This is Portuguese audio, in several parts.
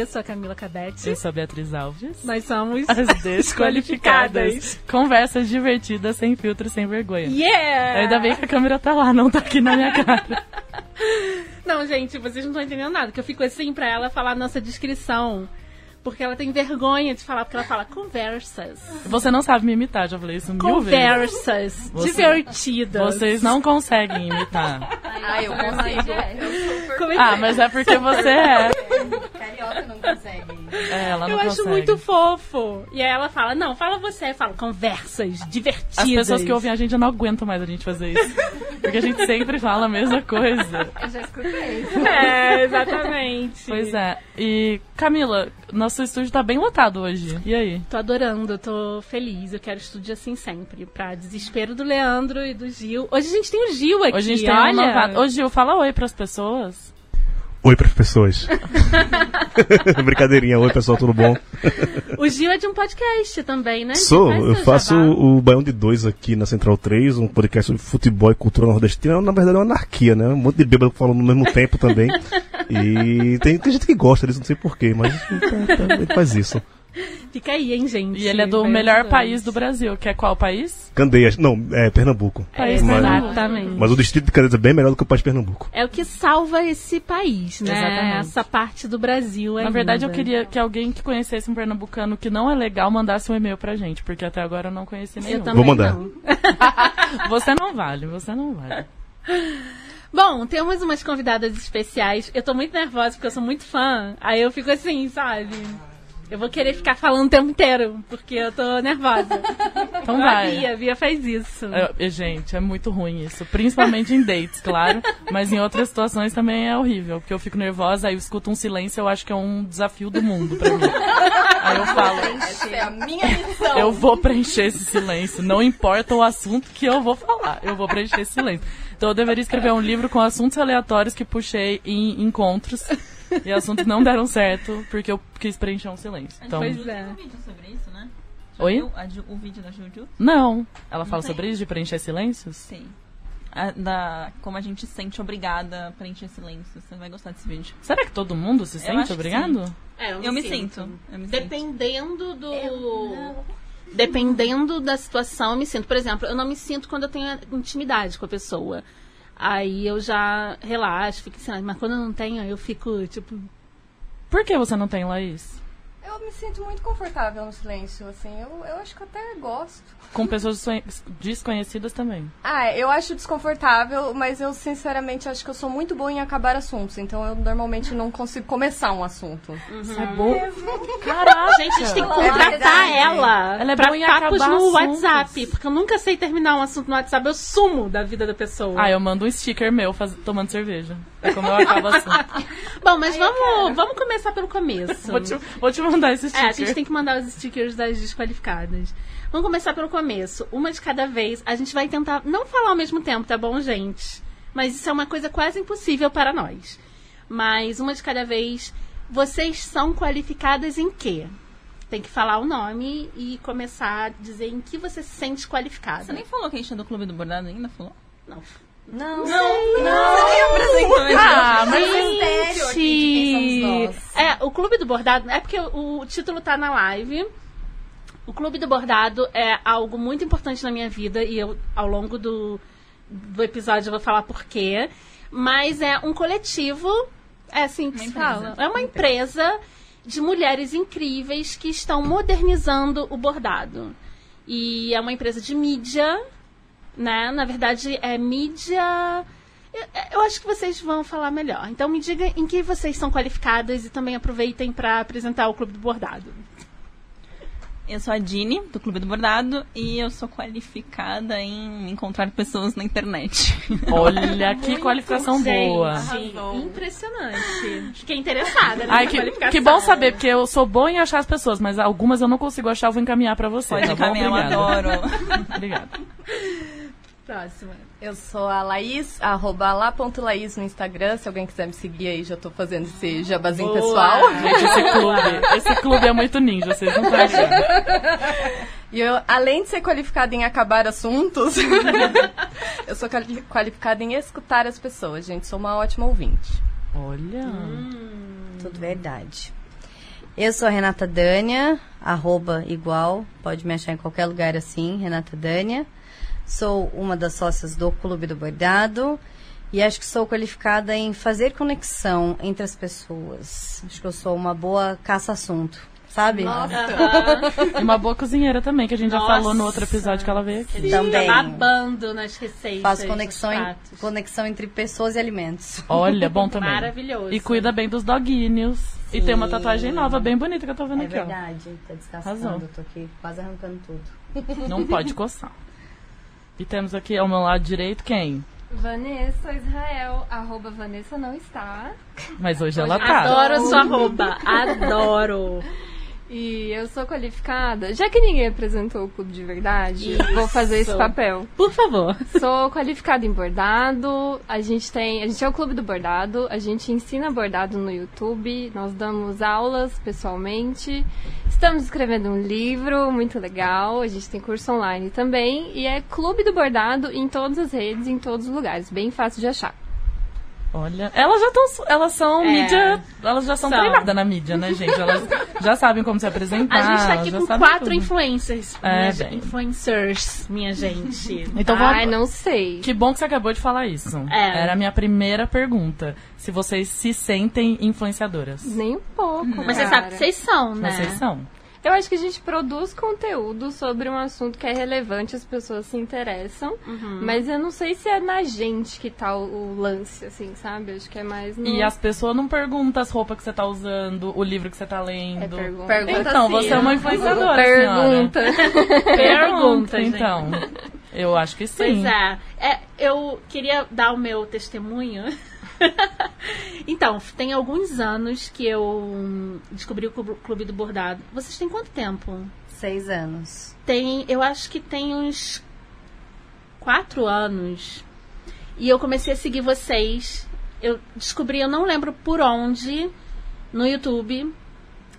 Eu sou a Camila Cabete. Eu sou a Beatriz Alves. Nós somos as desqualificadas. Conversas divertidas, sem filtro, sem vergonha. Yeah! Ainda bem que a câmera tá lá, não tá aqui na minha cara. não, gente, vocês não estão entendendo nada, que eu fico assim pra ela falar a nossa descrição porque ela tem vergonha de falar, porque ela fala conversas. Você não sabe me imitar, já falei isso mil conversas vezes. Conversas divertidas. Vocês não conseguem imitar. Ah, eu consigo. É ah, mas é porque você é. Carioca não consegue. É, ela não eu consegue. acho muito fofo. E aí ela fala, não, fala você. Eu falo, conversas divertidas. As pessoas que ouvem a gente, eu não aguento mais a gente fazer isso. Porque a gente sempre fala a mesma coisa. Eu já escutei. É, exatamente. Pois é. E, Camila, nosso estúdio tá bem lotado hoje. E aí? Tô adorando, tô feliz. Eu quero estúdio assim sempre. Pra desespero do Leandro e do Gil. Hoje a gente tem o Gil aqui. Hoje a gente tem olha. um novado. Ô, Gil, fala oi pras pessoas. Oi para as pessoas. Brincadeirinha, oi pessoal, tudo bom? O Gil é de um podcast também, né? Sou, eu faço o Baião de Dois aqui na Central 3, um podcast sobre futebol e cultura nordestina. Na verdade é uma anarquia, né? Um monte de bêbado falando no mesmo tempo também. E tem, tem gente que gosta disso, não sei porquê, mas ele faz isso. Fica aí, hein, gente. E ele é do Vai melhor país do Brasil, que é qual país? Candeias, não, é Pernambuco. País mas, Exatamente. mas o distrito de Candeias é bem melhor do que o país de Pernambuco. É o que salva esse país, né? Exatamente. Essa parte do Brasil Na ainda. verdade, eu queria que alguém que conhecesse um pernambucano que não é legal mandasse um e-mail pra gente, porque até agora eu não conheci nenhum. Eu também Vou mandar. não. Você não vale, você não vale. Bom, temos umas convidadas especiais. Eu tô muito nervosa porque eu sou muito fã. Aí eu fico assim, sabe? Eu vou querer ficar falando o tempo inteiro, porque eu tô nervosa. Então Igual A vai. Bia, a Bia faz isso. É, é, gente, é muito ruim isso. Principalmente em dates, claro. Mas em outras situações também é horrível. Porque eu fico nervosa, aí eu escuto um silêncio, eu acho que é um desafio do mundo pra mim. Aí eu falo, Essa é a minha missão. eu vou preencher esse silêncio. Não importa o assunto que eu vou falar, eu vou preencher esse silêncio. Então eu deveria escrever um livro com assuntos aleatórios que puxei em encontros. E assuntos não deram certo, porque eu quis preencher um silêncio. Então, Pois é. um vídeo sobre isso, né? Já Oi? viu a Ju- o vídeo da Juju? não. Ela fala tem? sobre isso, de preencher silêncios? Sim. A- da, como a gente se sente obrigada a preencher silêncio. Você vai gostar desse vídeo. Será que todo mundo se sente obrigado? É, Eu me sinto. Eu me sinto. Dependendo do. Dependendo da situação, eu me sinto. Por exemplo, eu não me sinto quando eu tenho intimidade com a pessoa. Aí eu já relaxo, fico assim, mas quando eu não tenho, eu fico, tipo. Por que você não tem, Laís? Eu me sinto muito confortável no silêncio, assim. Eu, eu acho que eu até gosto. Com pessoas desconhe- desconhecidas também. Ah, eu acho desconfortável, mas eu sinceramente acho que eu sou muito boa em acabar assuntos. Então eu normalmente não consigo começar um assunto. Você é boa. Caraca! Gente, a gente tem que contratar ela, Ela é pra boa em papos acabar no assuntos. WhatsApp. Porque eu nunca sei terminar um assunto no WhatsApp, eu sumo da vida da pessoa. Ah, eu mando um sticker meu faz- tomando cerveja. É como eu acabo assim. Bom, mas vamos, vamos começar pelo começo. Vou te, vou te mandar esse É, sticker. a gente tem que mandar os stickers das desqualificadas. Vamos começar pelo começo. Uma de cada vez. A gente vai tentar não falar ao mesmo tempo, tá bom, gente? Mas isso é uma coisa quase impossível para nós. Mas uma de cada vez. Vocês são qualificadas em quê? Tem que falar o nome e começar a dizer em que você se sente qualificada. Você nem falou que a gente é do Clube do Bordado ainda, falou? Não. Não, Você nem apresentou a gente. Ah, mas mistério aqui de quem somos nós. É, o Clube do Bordado. É porque o, o título tá na live. O Clube do Bordado é algo muito importante na minha vida e eu, ao longo do, do episódio, eu vou falar por quê. Mas é um coletivo. É assim que Uma se empresa. fala. É uma empresa de mulheres incríveis que estão modernizando o bordado. E é uma empresa de mídia, né? Na verdade, é mídia. Eu, eu acho que vocês vão falar melhor. Então me diga em que vocês são qualificadas e também aproveitem para apresentar o Clube do Bordado. Eu sou a Dini, do Clube do Bordado, e eu sou qualificada em encontrar pessoas na internet. olha que qualificação boa. Gente, impressionante. Fiquei interessada nessa Ai, que, qualificação. que bom saber, porque eu sou boa em achar as pessoas, mas algumas eu não consigo achar, eu vou encaminhar pra você. Pode tá bom? encaminhar, eu adoro. Obrigada. Próxima. Eu sou a Laís, arroba lá.laís no Instagram. Se alguém quiser me seguir aí, já tô fazendo esse jabazinho Boa. pessoal. Gente, esse clube, esse clube é muito ninja, vocês não estão achando. E eu, além de ser qualificada em acabar assuntos, eu sou quali- qualificada em escutar as pessoas, gente. Sou uma ótima ouvinte. Olha. Tudo verdade. Eu sou a Renata Dânia, arroba igual, pode me achar em qualquer lugar assim, Renata Dânia. Sou uma das sócias do Clube do Bordado e acho que sou qualificada em fazer conexão entre as pessoas. Acho que eu sou uma boa caça-assunto, sabe? E uma boa cozinheira também, que a gente já Nossa. falou no outro episódio que ela veio aqui. Ele Também. Tá babando nas receitas. Faço nos conexão, pratos. conexão entre pessoas e alimentos. Olha, bom também. Maravilhoso. E cuida bem dos doguinhos. E tem uma tatuagem nova, bem bonita que eu tô vendo É aqui, ó. verdade, tá descascando, Arrasou. tô aqui quase arrancando tudo. Não pode coçar. E temos aqui ao meu lado direito quem? Vanessa Israel, arroba Vanessa não está. Mas hoje ela tá. Adoro a sua roupa. Adoro. E eu sou qualificada. Já que ninguém apresentou o clube de verdade, vou fazer esse Isso. papel. Por favor. Sou qualificada em bordado. A gente tem, a gente é o clube do bordado. A gente ensina bordado no YouTube. Nós damos aulas pessoalmente. Estamos escrevendo um livro muito legal. A gente tem curso online também e é clube do bordado em todas as redes, em todos os lugares. Bem fácil de achar. Olha, elas já estão, elas são É. mídia, elas já são, São. treinadas na mídia, né, gente? Elas já sabem como se apresentar. A gente tá aqui com quatro tudo. influencers. É, minha. Influencers, minha gente. Então Ai, vamos. não sei. Que bom que você acabou de falar isso. É. Era a minha primeira pergunta. Se vocês se sentem influenciadoras. Nem um pouco. Mas você sabe que vocês são, né? Vocês são. Eu acho que a gente produz conteúdo sobre um assunto que é relevante, as pessoas se interessam, Uhum. mas eu não sei se é na gente que tá o, o lance, assim, sabe? Eu acho que é mais no... E as pessoas não perguntam as roupas que você tá usando, o livro que você tá lendo. É pergunta. Pergunta Então, sim. você é uma influenciadora, senhora. Pergunta. Pergunta, gente. então. Eu acho que sim. Pois é. é. Eu queria dar o meu testemunho. então, tem alguns anos que eu descobri o Clube- do Bordado. Vocês têm quanto tempo? Seis anos. Tem, eu acho que tem uns quatro anos. E eu comecei a seguir vocês. Eu descobri, eu não lembro por onde, no YouTube.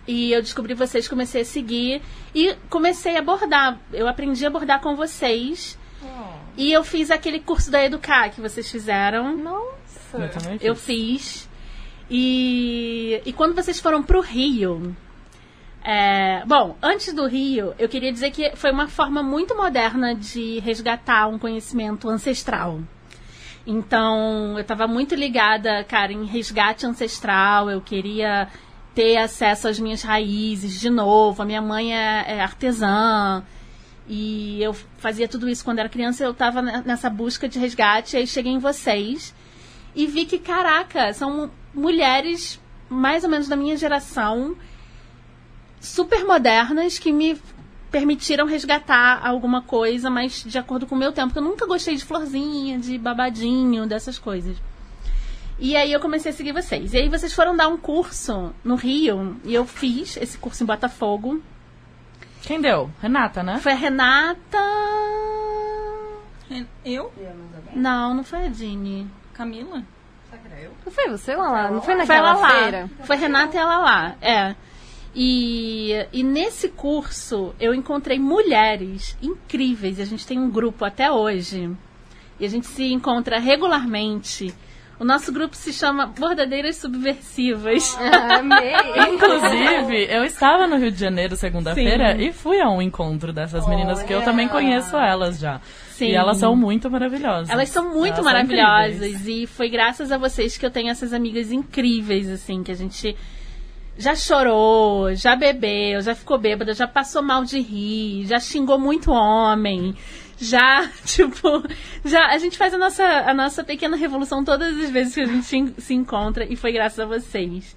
E eu descobri vocês, comecei a seguir. E comecei a bordar. Eu aprendi a bordar com vocês. E eu fiz aquele curso da Educar que vocês fizeram. Nossa. Eu também fiz. Eu fiz. E, e quando vocês foram pro Rio. é, bom, antes do Rio, eu queria dizer que foi uma forma muito moderna de resgatar um conhecimento ancestral. Então, eu estava muito ligada, cara, em resgate ancestral. Eu queria ter acesso às minhas raízes de novo. A minha mãe é, é artesã. E eu fazia tudo isso quando era criança. Eu estava nessa busca de resgate. Aí cheguei em vocês e vi que, caraca, são mulheres mais ou menos da minha geração, super modernas, que me permitiram resgatar alguma coisa, mas de acordo com o meu tempo. Porque eu nunca gostei de florzinha, de babadinho, dessas coisas. E aí eu comecei a seguir vocês. E aí vocês foram dar um curso no Rio, e eu fiz esse curso em Botafogo. Quem deu? Renata, né? Foi a Renata. Eu? Não, não foi a Dini. Camila? Não foi você, Lala? Não foi Foi ela naquela lá. feira? Foi Renata e ela lá. É. E, e nesse curso eu encontrei mulheres incríveis. E a gente tem um grupo até hoje. E a gente se encontra regularmente. O nosso grupo se chama Bordadeiras Subversivas. Ah, Amei. Inclusive, eu estava no Rio de Janeiro segunda-feira e fui a um encontro dessas meninas, que eu também conheço elas já. Sim. E elas são muito maravilhosas. Elas são muito Elas são maravilhosas. incríveis. e foi graças a vocês que eu tenho essas amigas incríveis, assim, que a gente já chorou, já bebeu, já ficou bêbada, já passou mal de rir, já xingou muito homem. Já, tipo, já a gente faz a nossa, a nossa pequena revolução todas as vezes que a gente en- se encontra e foi graças a vocês.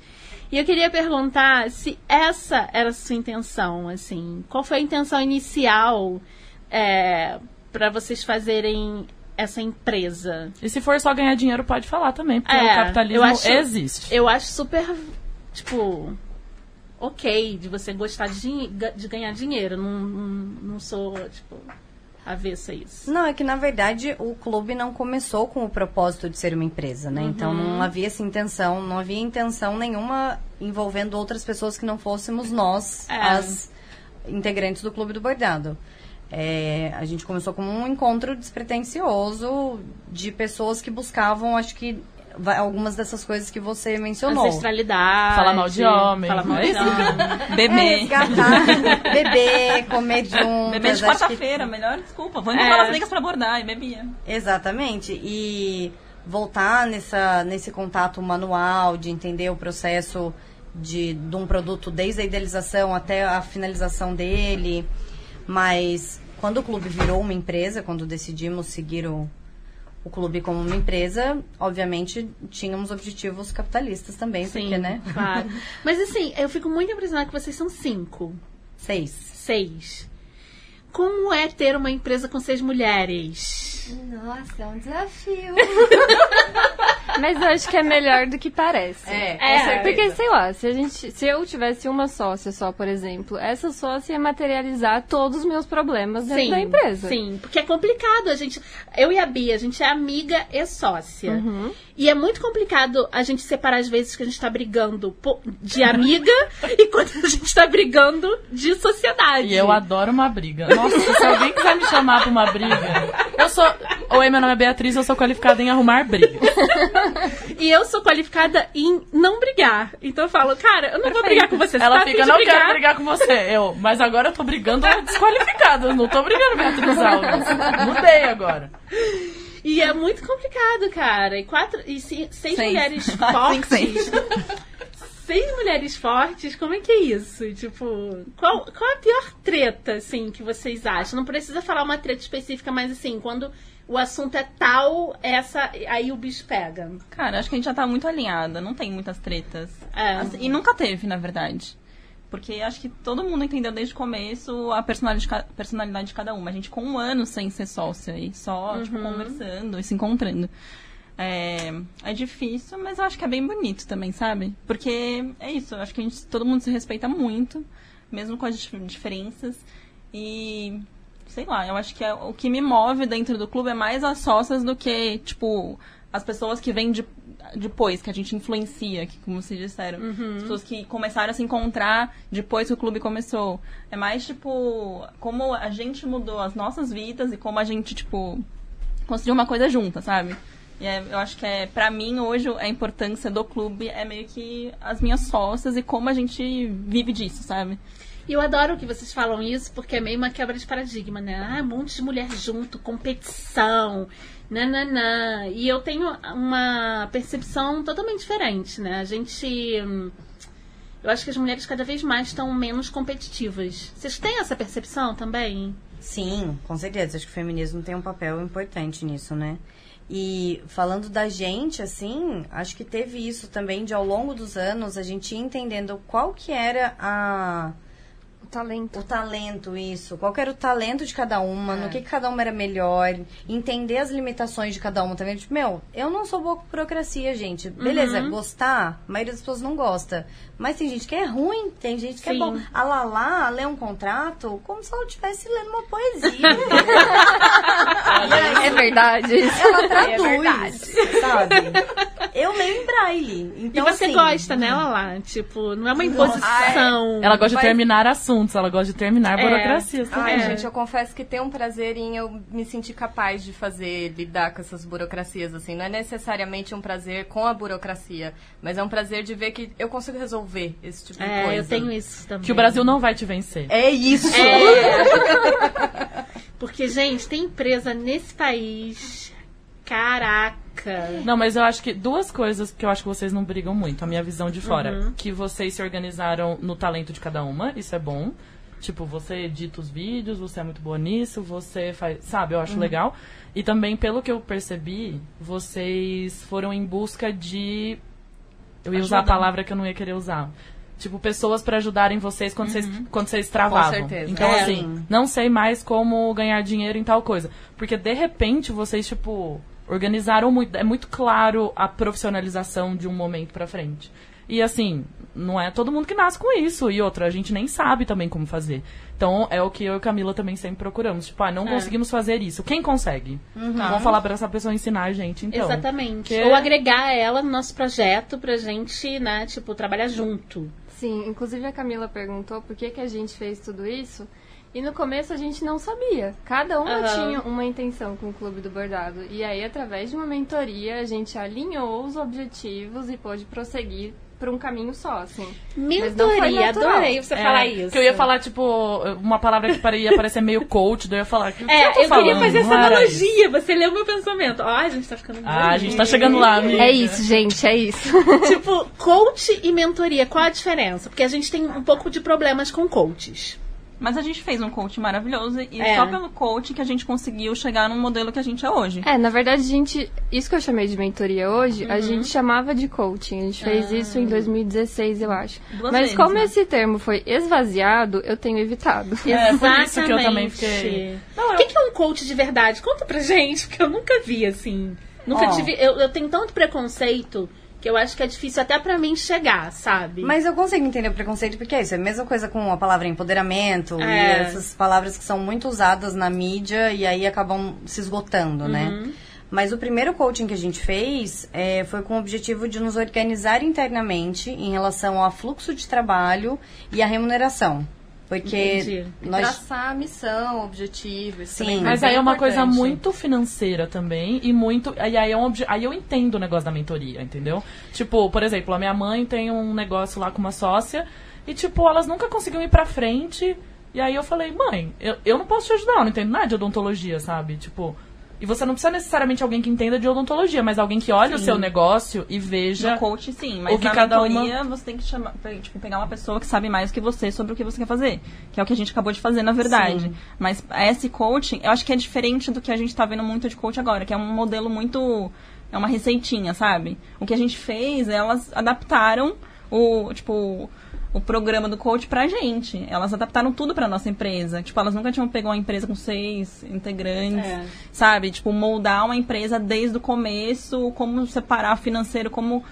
E eu queria perguntar se essa era a sua intenção, assim. Qual foi a intenção inicial é, para vocês fazerem essa empresa? E se for só ganhar dinheiro, pode falar também, porque É, o capitalismo eu acho- existe. Eu acho super, tipo, ok de você gostar de, de ganhar dinheiro. Não, não, não sou, tipo, avessa a isso. Não, é que na verdade o clube não começou com o propósito de ser uma empresa, né? Então Uhum. não havia essa intenção, não havia intenção nenhuma envolvendo outras pessoas que não fôssemos nós, É. as integrantes do Clube do Bordado. É, a gente começou como um encontro despretensioso de pessoas que buscavam, acho que, algumas dessas coisas que você mencionou. Ancestralidade. Falar mal de homem. Falar mal de homem. É, Bebê. resgatar, beber, comer juntas. Bebê de acho que- quarta-feira, melhor desculpa. Vou encontrar É. as amigas pra abordar e bebia. Exatamente. E voltar nessa, nesse contato manual, de entender o processo de, de um produto desde a idealização até a finalização dele. Mas quando o clube virou uma empresa, quando decidimos seguir o, o clube como uma empresa, obviamente tínhamos objetivos capitalistas também, Sim, porque, né? claro. Mas assim, eu fico muito impressionada que vocês são cinco. Seis. Seis. Como é ter uma empresa com seis mulheres? Nossa, é um desafio. Mas eu acho que é melhor do que parece. É, É. Porque, sei lá, se, a gente, se eu tivesse uma sócia só, por exemplo, essa sócia ia materializar todos os meus problemas dentro da empresa. Sim, porque é complicado. A gente, eu e a Bia, a gente é amiga e sócia. Uhum. E é muito complicado a gente separar as vezes que a gente tá brigando de amiga e quando a gente tá brigando de sociedade. E eu adoro uma briga. Nossa, se alguém quiser me chamar pra uma briga, eu sou. Oi, meu nome é Beatriz, eu sou qualificada em arrumar briga. E eu sou qualificada em não brigar. Então eu falo, cara, eu não vou brigar com você. você Ela tá fica, não brigar? quero brigar com você. Eu, mas agora eu tô brigando desqualificada. Eu não tô brigando Beatriz Alves. Mudei agora. E é muito complicado, cara. E quatro e seis, Seis. mulheres Cinco, fortes. seis. Seis mulheres fortes, como é que é isso? Tipo, qual, qual a pior treta, assim, que vocês acham? Não precisa falar uma treta específica, mas assim, quando o assunto é tal, essa. Aí o bicho pega. Cara, acho que a gente já tá muito alinhada, não tem muitas tretas. É. Assim, e nunca teve, na verdade. Porque acho que todo mundo entendeu desde o começo a personalidade de, cada uma. A gente com um ano sem ser sócia e só, tipo, conversando e se encontrando. É, é difícil, mas eu acho que é bem bonito também, sabe? Porque é isso, eu acho que a gente, todo mundo se respeita muito, mesmo com as dif- diferenças. E sei lá, eu acho que é- o que me move dentro do clube é mais as sócias do que, tipo, as pessoas que vêm de, depois, que a gente influencia, que, como vocês disseram. As pessoas que começaram a se encontrar depois que o clube começou. É mais, tipo, como a gente mudou as nossas vidas e como a gente, tipo, construiu uma coisa junta, sabe? E é- eu acho que é, pra mim, hoje, a importância do clube é meio que as minhas sócias e como a gente vive disso, sabe? E eu adoro que vocês falam isso, porque é meio uma quebra de paradigma, né? Ah, um monte de mulher junto, competição, nananã. E eu tenho uma percepção totalmente diferente, né? A gente. hum, Eu acho que as mulheres cada vez mais estão menos competitivas. Vocês têm essa percepção também? Sim, com certeza. Acho que o feminismo tem um papel importante nisso, né? E falando da gente, assim, acho que teve isso também de ao longo dos anos a gente entendendo qual que era a O talento. o talento, isso. Qual era o talento de cada uma, no que, que cada uma era melhor, entender as limitações de cada uma também. Tipo, meu, eu não sou boa com burocracia, gente. Beleza, gostar, a maioria das pessoas não gosta. Mas tem gente que é ruim, tem gente que Sim. é bom. A Lala lê um contrato como se ela estivesse lendo uma poesia. É verdade. ela traduz, verdade. sabe? Eu leio em braille. Então, e você assim, gosta, né, Lala? Tipo, não é uma imposição. Ela gosta de terminar assuntos, ela gosta de terminar É. burocracias também. Ai, É. gente, eu confesso que tem um prazer em eu me sentir capaz de fazer, lidar com essas burocracias, assim. Não é necessariamente um prazer com a burocracia, mas é um prazer de ver que eu consigo resolver esse tipo de É, coisa. eu tenho isso também. Que o Brasil não vai te vencer. É isso! É. Porque, gente, tem empresa nesse país. Caraca. Não, mas eu acho que duas coisas que eu acho que vocês não brigam muito, a minha visão de fora. Que vocês se organizaram no talento de cada uma, isso é bom. Tipo, você edita os vídeos, você é muito boa nisso, você faz. Sabe, eu acho legal. E também, pelo que eu percebi, vocês foram em busca de. Eu ia usar a palavra que eu não ia querer usar. Tipo, pessoas pra ajudarem vocês quando, vocês quando vocês travavam. certeza. Então, É. assim, não sei mais como ganhar dinheiro em tal coisa. Porque, de repente, vocês, tipo, organizaram muito. É muito claro a profissionalização de um momento pra frente. E, assim, não é todo mundo que nasce com isso. E outra, a gente nem sabe também como fazer. Então, é o que eu e Camila também sempre procuramos. Tipo, ah, não É. conseguimos fazer isso. Quem consegue? Vamos falar pra essa pessoa ensinar a gente, então. Exatamente. que- Ou agregar ela no nosso projeto pra gente, né, tipo, trabalhar junto. Sim, inclusive a Camila perguntou por que, que a gente fez tudo isso. E no começo a gente não sabia. Cada uma Aham. tinha uma intenção com o Clube do Bordado. E aí, através de uma mentoria, a gente alinhou os objetivos e pôde prosseguir por um caminho só, assim. Mas não foi Mentoria, adorei você É, falar isso. Que eu ia falar, tipo, uma palavra que ia parecer meio coach, daí eu ia falar. que- que É, eu, tô eu queria fazer essa analogia. Você leu meu pensamento. Ó, a gente tá ficando Ah, a gente tá chegando lá, amiga. É isso, gente, é isso. tipo, coach e mentoria, qual a diferença? Porque a gente tem um pouco de problemas com coaches. Mas a gente fez um coach maravilhoso e É. só pelo coach que a gente conseguiu chegar no modelo que a gente é hoje. É, na verdade, a gente. Isso que eu chamei de mentoria hoje, Uhum. a gente chamava de coaching. A gente fez isso em 2016, eu acho. Duas Mas vezes, como né? esse termo foi esvaziado, eu tenho evitado. É, por isso que eu também fiquei. Não, O eu- que, que é um coach de verdade? Conta pra gente, porque eu nunca vi assim. Nunca Ó. tive. Eu, eu tenho tanto preconceito que eu acho que é difícil até pra mim chegar, sabe? Mas eu consigo entender o preconceito, porque é isso. É a mesma coisa com a palavra empoderamento É. e essas palavras que são muito usadas na mídia e aí acabam se esgotando, Uhum. né? Mas o primeiro coaching que a gente fez é, foi com o objetivo de nos organizar internamente em relação ao fluxo de trabalho e à remuneração. Porque Entendi. nós. Traçar a missão, objetivo. Isso Sim. foi Mas aí é uma coisa importante. muito financeira também e muito. Aí, aí, é um obje- aí eu entendo o negócio da mentoria, entendeu? Tipo, por exemplo, a minha mãe tem um negócio lá com uma sócia e, tipo, elas nunca conseguiam ir pra frente. E aí eu falei, mãe, eu, eu não posso te ajudar, eu não entendo nada de odontologia, sabe? Tipo. E você não precisa necessariamente alguém que entenda de odontologia, mas alguém que olhe o seu negócio e veja. No coach, sim, mas o que na cada uma- você tem que chamar, tipo, pegar uma pessoa que sabe mais que você sobre o que você quer fazer. Que é o que a gente acabou de fazer, na verdade. Mas esse coaching, eu acho que é diferente do que a gente tá vendo muito de coach agora, que é um modelo muito. É uma receitinha, sabe? O que a gente fez, elas adaptaram o, tipo, o programa do coach pra gente. Elas adaptaram tudo pra nossa empresa. Tipo, elas nunca tinham pego uma empresa com seis integrantes, É. sabe? Tipo, moldar uma empresa desde o começo, como separar financeiro, como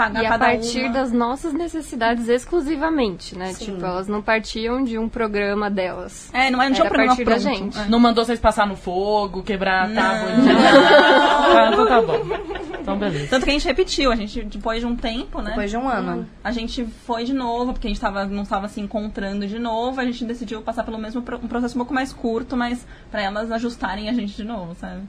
pagar E a partir uma. das nossas necessidades exclusivamente, né? Tipo, elas não partiam de um programa delas. É, não, é- não tinha um programa partir da gente. É. Não mandou vocês passar no fogo, quebrar a tábua. de- ah, então tá bom. Então beleza. Tanto que a gente repetiu, a gente, depois de um tempo, né? Depois de um ano. A gente foi de novo, porque a gente tava, não estava se encontrando de novo, a gente decidiu passar pelo mesmo pro- um processo um pouco mais curto, mas pra elas ajustarem a gente de novo, sabe?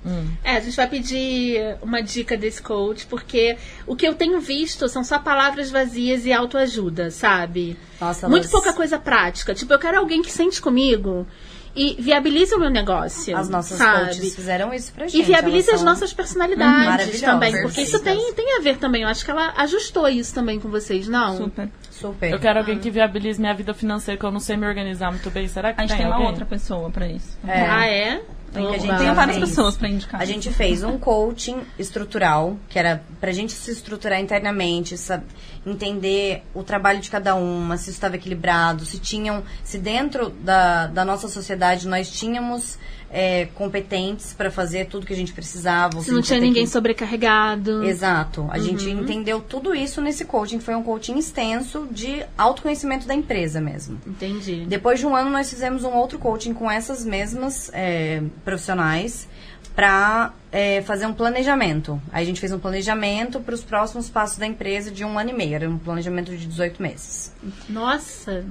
É, a gente vai pedir uma dica desse coach, porque o que eu tenho visto são só palavras vazias e autoajuda, sabe? Nossa, Muito pouca coisa prática. Tipo, eu quero alguém que sente comigo e viabilize o meu negócio. As nossas sabe? coaches fizeram isso pra gente. E viabilize elas as nossas personalidades também. Porque isso tem, tem a ver também. Eu acho que ela ajustou isso também com vocês, não? Super. Super. Eu quero alguém que viabilize minha vida financeira, que eu não sei me organizar muito bem. Será que A gente tem uma alguém? outra pessoa pra isso. É. Ah, é? Que a gente. Tem várias fez. pessoas pra indicar. A gente fez um coaching estrutural, que era pra gente se estruturar internamente, sab- entender o trabalho de cada uma, se estava equilibrado, se tinham, se dentro da, da nossa sociedade nós tínhamos é, competentes para fazer tudo que a gente precisava. Se não a tinha ninguém que- sobrecarregado. Exato. A gente entendeu tudo isso nesse coaching, que foi um coaching extenso de autoconhecimento da empresa mesmo. Entendi. Depois de um ano, nós fizemos um outro coaching com essas mesmas é, profissionais para fazer um planejamento. Aí a gente fez um planejamento para os próximos passos da empresa de um ano e meio. Era um planejamento de 18 meses. Nossa.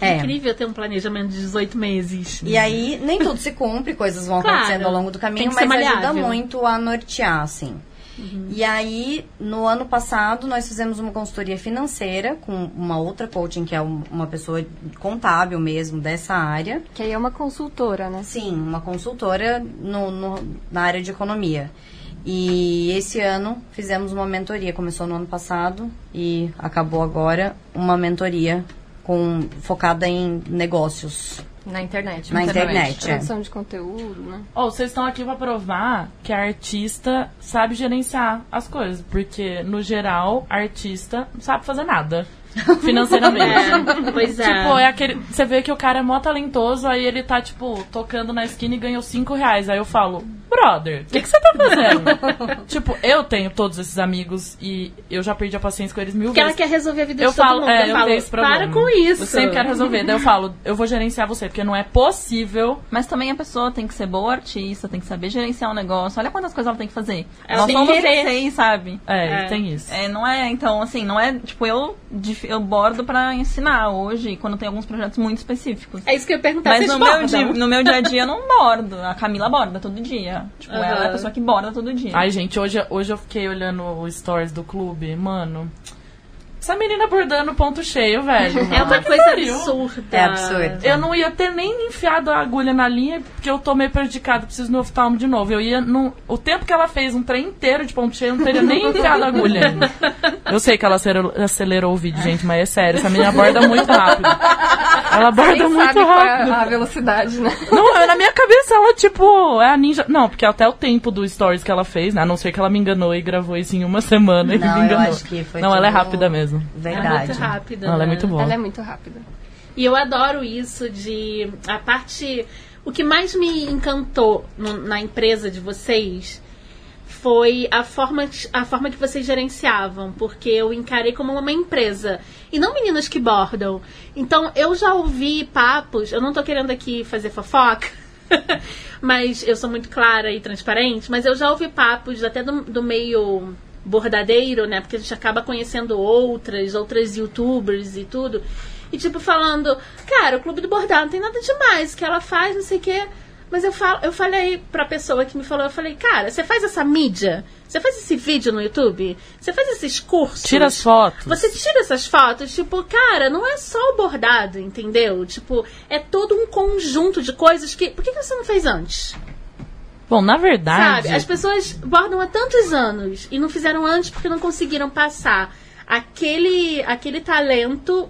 É. Incrível ter um planejamento de 18 meses. E aí, nem tudo se cumpre, coisas vão Claro. acontecendo ao longo do caminho, mas ajuda muito a nortear, assim. E aí, no ano passado, nós fizemos uma consultoria financeira com uma outra coaching, que é um- uma pessoa contábil mesmo dessa área. Que aí é uma consultora, né? Sim, uma consultora no, no- na área de economia. E esse ano fizemos uma mentoria, começou no ano passado e acabou agora, uma mentoria com, focada em negócios Na internet. na internet. internet. é. Produção de conteúdo, né? Ou vocês estão aqui pra provar que a artista sabe gerenciar as coisas. Porque, no geral, a artista não sabe fazer nada. Financeiramente. É, pois é. Tipo, é aquele. Você vê que o cara é mó talentoso, aí ele tá, tipo, tocando na esquina e ganhou 5 reais. Aí eu falo, brother, o que, que você tá fazendo? tipo, eu tenho todos esses amigos e eu já perdi a paciência com eles mil Porque ela vezes. quer resolver a vida Eu de todo falo, mundo. é, eu eu falo, esse problema. para com isso. Eu sempre quero resolver. Daí eu falo, eu vou gerenciar você, porque não é possível. Mas também a pessoa tem que ser boa artista, tem que saber gerenciar um negócio. Olha quantas coisas ela tem que fazer. Ela Nós tem somos vocês, sabe? É, É. tem isso. É, não é, então, assim, não é, tipo, eu, eu bordo pra ensinar hoje, quando tem alguns projetos muito específicos. É isso que eu ia perguntar. Mas no meu, dia, no meu dia a dia eu não bordo. A Camila borda todo dia. Tipo, ela é a pessoa que borda todo dia. Ai, gente, hoje, hoje eu fiquei olhando o stories do clube, mano. Essa menina bordando ponto cheio, velho. É uma coisa pariu. absurda. É absurdo. Eu não ia ter nem enfiado a agulha na linha, porque eu tô meio prejudicada, preciso no oftalmo de novo. Eu ia no. O tempo que ela fez um trem inteiro de ponto cheio, eu não teria nem enfiado a agulha. Eu sei que ela acelerou, acelerou o vídeo, gente, mas é sério, essa menina borda muito rápido. Ela borda muito sabe qual rápido. é a velocidade, né? Não, eu- na minha cabeça ela, tipo, é a ninja. Não, porque até o tempo do stories que ela fez, né? A não ser que ela me enganou e gravou isso em uma semana e Não, me eu enganou. acho que foi não, ela é rápida mesmo. É Verdade. muito rápida. Ela é né? muito boa. Ela é muito rápida. E eu adoro isso de. A parte. O que mais me encantou no- na empresa de vocês foi a forma, a forma que vocês gerenciavam, porque eu encarei como uma empresa. E não meninas que bordam. Então eu já ouvi papos, eu não tô querendo aqui fazer fofoca. mas eu sou muito clara e transparente, mas eu já ouvi papos até do, do meio bordadeiro, né? Porque a gente acaba conhecendo outras, outras youtubers e tudo. E tipo, falando, cara, o clube do bordado não tem nada demais, que ela faz, não sei o quê. Mas eu, falo, eu falei pra pessoa que me falou, eu falei, cara, você faz essa mídia? Você faz esse vídeo no YouTube? Você faz esses cursos? Tira as fotos. Você tira essas fotos, tipo, cara, não é só o bordado, entendeu? Tipo, é todo um conjunto de coisas que. Por que que você não fez antes? Bom, na verdade. Sabe? As pessoas bordam há tantos anos e não fizeram antes porque não conseguiram passar aquele, aquele talento.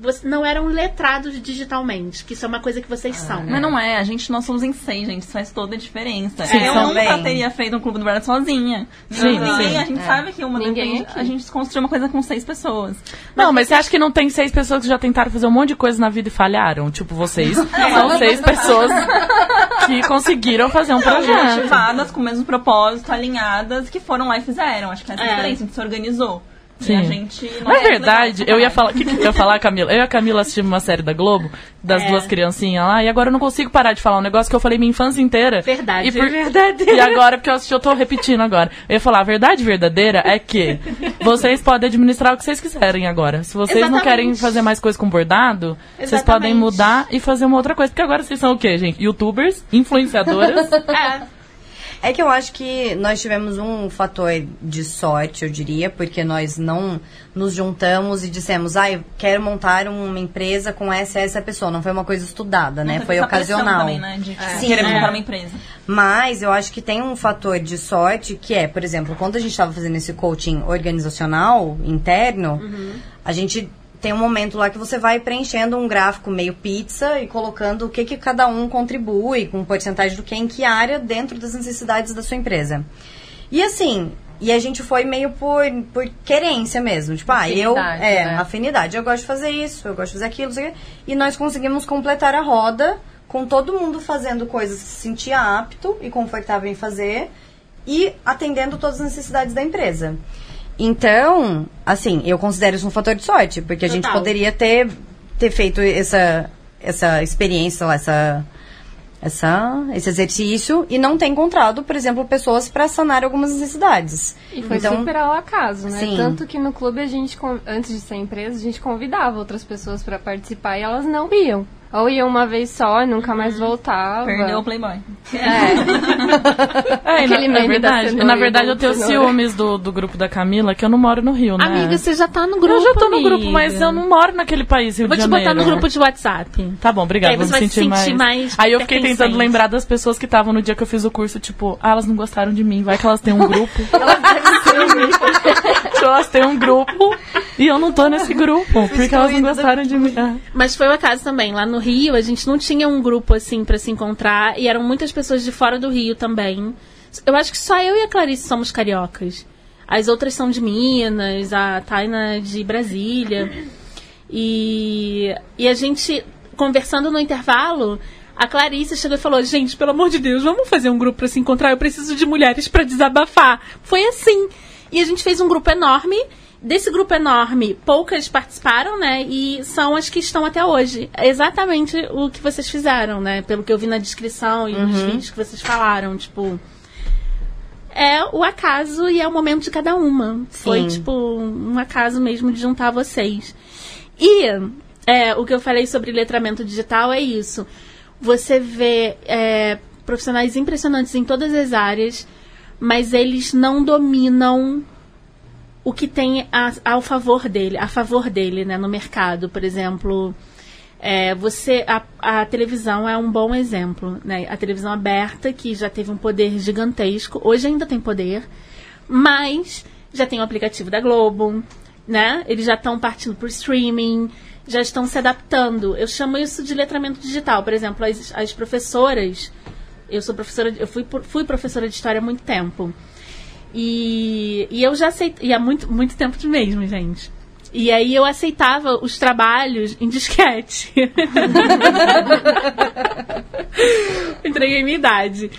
Você, não eram letrados digitalmente, que isso é uma coisa que vocês são. Mas não é, a gente, nós somos em seis, gente, isso faz toda a diferença. Sim, eu também. nunca teria feito um clube do Bordado sozinha. Sim, Ninguém, sim. a gente sabe que uma Ninguém depende, aqui. a gente construiu uma coisa com seis pessoas. Não, mas você acha que não tem seis pessoas que já tentaram fazer um monte de coisa na vida e falharam? Tipo, vocês são seis pessoas que conseguiram fazer um projeto. motivadas, com o mesmo propósito, alinhadas, que foram lá e fizeram. Acho que essa é a É. diferença, a gente se organizou. Sim. E a gente. não Na é verdade, legal, eu ia falar. O que, que eu ia falar, Camila? Eu e a Camila assistimos uma série da Globo, das É. duas criancinhas lá, e agora eu não consigo parar de falar um negócio que eu falei minha infância inteira. Verdade, E, por... verdade. e agora, porque eu assisti, eu tô repetindo agora. Eu ia falar, a verdade verdadeira é que vocês podem administrar o que vocês quiserem agora. Se vocês não Exatamente. querem fazer mais coisa com bordado, vocês Exatamente. podem mudar e fazer uma outra coisa. Porque agora vocês são o quê, gente? Youtubers, influenciadoras. É. É que eu acho que nós tivemos um fator de sorte, eu diria, porque nós não nos juntamos e dissemos, ah, eu quero montar uma empresa com essa e essa pessoa. Não foi uma coisa estudada, né? Foi ocasional. Também, né, de Sim, querer é. montar uma empresa. Mas eu acho que tem um fator de sorte que é, por exemplo, quando a gente estava fazendo esse coaching organizacional interno, a gente tem um momento lá que você vai preenchendo um gráfico meio pizza e colocando o que, que cada um contribui, com porcentagem do que em que área dentro das necessidades da sua empresa. E assim, e a gente foi meio por, por querência mesmo. Tipo, ah, eu. Afinidade, É, né? afinidade. Eu gosto de fazer isso, eu gosto de fazer aquilo. E nós conseguimos completar a roda com todo mundo fazendo coisas que se sentia apto e confortável em fazer e atendendo todas as necessidades da empresa. Então, assim, eu considero isso um fator de sorte, porque a gente Total. poderia ter, ter feito essa, essa experiência, essa, essa, esse exercício e não ter encontrado, por exemplo, pessoas para sanar algumas necessidades. E foi então, super ao acaso, né? Sim. Tanto que no clube a gente, antes de ser empresa, a gente convidava outras pessoas pra participar e elas não iam. Ou iam uma vez só e nunca mais voltava. Perdeu o Playboy. É, na, Aquele é meme da verdade. Na verdade, eu tenho ciúmes do, do grupo da Camila, que eu não moro no Rio, né? Amiga, você já tá no grupo. eu já tô no amiga. grupo, mas eu não moro naquele país, Rio Eu vou de te Janeiro. botar no grupo de WhatsApp. Tá bom, obrigada. Aí Vou me vai sentir, se mais... sentir mais Aí eu fiquei tentando lembrar das pessoas que estavam no dia que eu fiz o curso, tipo, ah, elas não gostaram de mim, vai que elas têm um grupo. elas têm um grupo e eu não tô nesse grupo, porque elas não gostaram de mim. Ah. Mas foi o acaso também. Lá no Rio, a gente não tinha um grupo assim pra se encontrar. E eram muitas pessoas de fora do Rio também. Eu acho que só eu e a Clarice somos cariocas. As outras são de Minas, a Taina de Brasília. E, e a gente, conversando no intervalo, A Clarice chegou e falou: gente, pelo amor de Deus, vamos fazer um grupo pra se encontrar. Eu preciso de mulheres pra desabafar. Foi assim. E a gente fez um grupo enorme. Desse grupo enorme, poucas participaram, né? E são as que estão até hoje. É exatamente o que vocês fizeram, né? Pelo que eu vi na descrição e nos vídeos que vocês falaram. Tipo, é o acaso e é o momento de cada uma. Foi, Sim. tipo, um acaso mesmo de juntar vocês. E é, o que eu falei sobre letramento digital é isso. Você vê é, profissionais impressionantes em todas as áreas, mas eles não dominam o que tem a, ao favor dele, a favor dele, né, no mercado. Por exemplo, é, você a, a televisão é um bom exemplo, né? A televisão aberta que já teve um poder gigantesco, hoje ainda tem poder, mas já tem o aplicativo da Globo, né? Eles já estão partindo por streaming, já estão se adaptando. Eu chamo isso de letramento digital. Por exemplo, as, as professoras, eu sou professora, eu fui, fui professora de história há muito tempo. E, e eu já aceitei, e há muito, muito tempo mesmo, gente. E aí eu aceitava os trabalhos em disquete. Entreguei minha idade.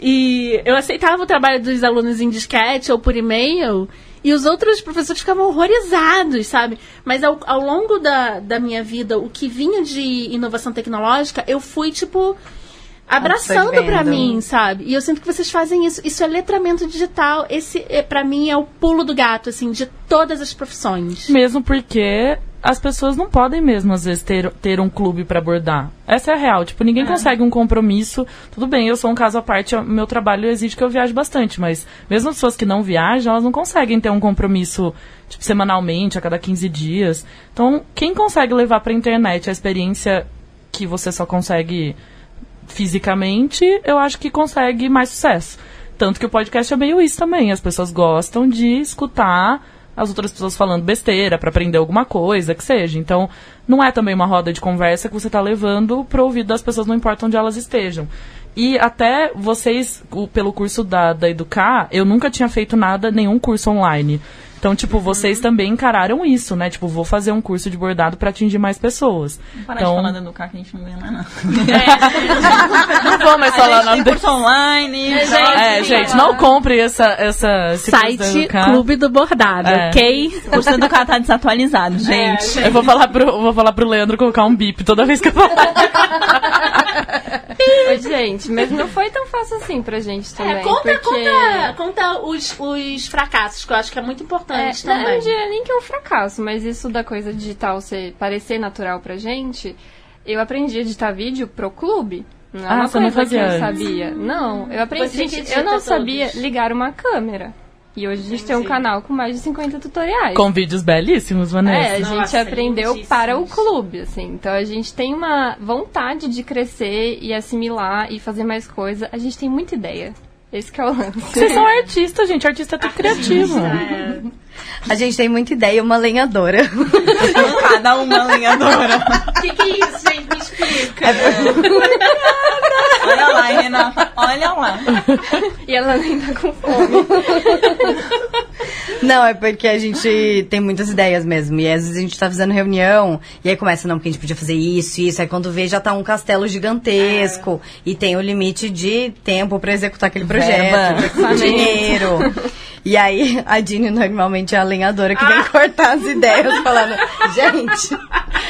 E eu aceitava o trabalho dos alunos em disquete ou por e-mail. E os outros professores ficavam horrorizados, sabe? Mas ao, ao longo da, da minha vida, o que vinha de inovação tecnológica, eu fui, tipo, abraçando pra Absorvendo. mim, sabe? E eu sinto que vocês fazem isso. Isso é letramento digital. Esse, é, para mim, é o pulo do gato, assim, de todas as profissões. Mesmo porque as pessoas não podem mesmo, às vezes, ter, ter um clube pra abordar. Essa é a real. Tipo, ninguém consegue um compromisso. Tudo bem, eu sou um caso à parte, meu trabalho exige que eu viaje bastante, mas mesmo as pessoas que não viajam, elas não conseguem ter um compromisso, tipo, semanalmente, a cada 15 dias. Então, quem consegue levar pra internet a experiência que você só consegue fisicamente, eu acho que consegue mais sucesso. Tanto que o podcast é meio isso também. As pessoas gostam de escutar as outras pessoas falando besteira para aprender alguma coisa, que seja. Então, não é também uma roda de conversa que você está levando pro ouvido das pessoas, não importa onde elas estejam. E até vocês, pelo curso da, da Educar, eu nunca tinha feito nada, nenhum curso online. Então, tipo, vocês também encararam isso, né? Tipo, vou fazer um curso de bordado para atingir mais pessoas. Parar então, de falar da Educar que a gente não ganha mais nada. não vou mais falar gente nada tem curso online. É, gente, não compre essa, essa esse curso da Site. Clube do Bordado, É. ok? O curso do Educar tá desatualizado, gente. Eu vou falar pro, vou falar pro Leandro colocar um bip toda vez que eu falar. Ô, gente, mas não foi tão fácil assim pra gente também. É, conta, porque... conta, conta os, os fracassos, que eu acho que é muito É, importante não, eu também. não diria nem que é um fracasso, mas isso da coisa digital ser, parecer natural pra gente, eu aprendi a editar vídeo pro clube. Não é Ah, uma você não coisa que fazia eu antes. sabia. Não, eu aprendi. Gente, eu não todos. sabia ligar uma câmera. E hoje a gente tem um canal com mais de 50 tutoriais. Com vídeos belíssimos, É, Vanessa. a gente Nossa, aprendeu para o clube, assim. Então a gente tem uma vontade de crescer e assimilar e fazer mais coisa. A gente tem muita ideia. Esse que é o lance. Vocês são artistas, gente. Artista é tudo criativo. É. A gente tem muita ideia e uma lenhadora. Cada uma lenhadora. O que, que é isso, gente? Me explica. Olha lá, Renata. Olha lá. E ela nem tá com fome. Não, é porque a gente tem muitas ideias mesmo. E às vezes a gente tá fazendo reunião, e aí começa, não, porque a gente podia fazer isso, isso. Aí quando vê, já tá um castelo gigantesco. E tem o limite de tempo pra executar aquele projeto, Verba. dinheiro. E aí a Dini normalmente é a lenhadora que vem cortar as ideias, falando, gente.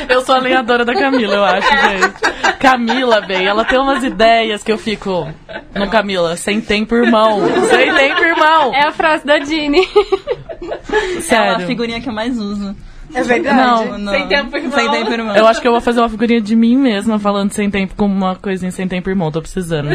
Eu sou a lenhadora da Camila, eu acho, gente. Camila, bem, ela tem umas ideias que eu fico. Não, Camila, sem tempo, irmão. Sem tempo, irmão. É a frase da Dini. É a Sério. figurinha que eu mais uso. É verdade. Não, No- Sem tempo, irmão. Sem tempo, irmão. Eu acho que eu vou fazer uma figurinha de mim mesma falando sem tempo com uma coisinha sem tempo, irmão. Tô precisando.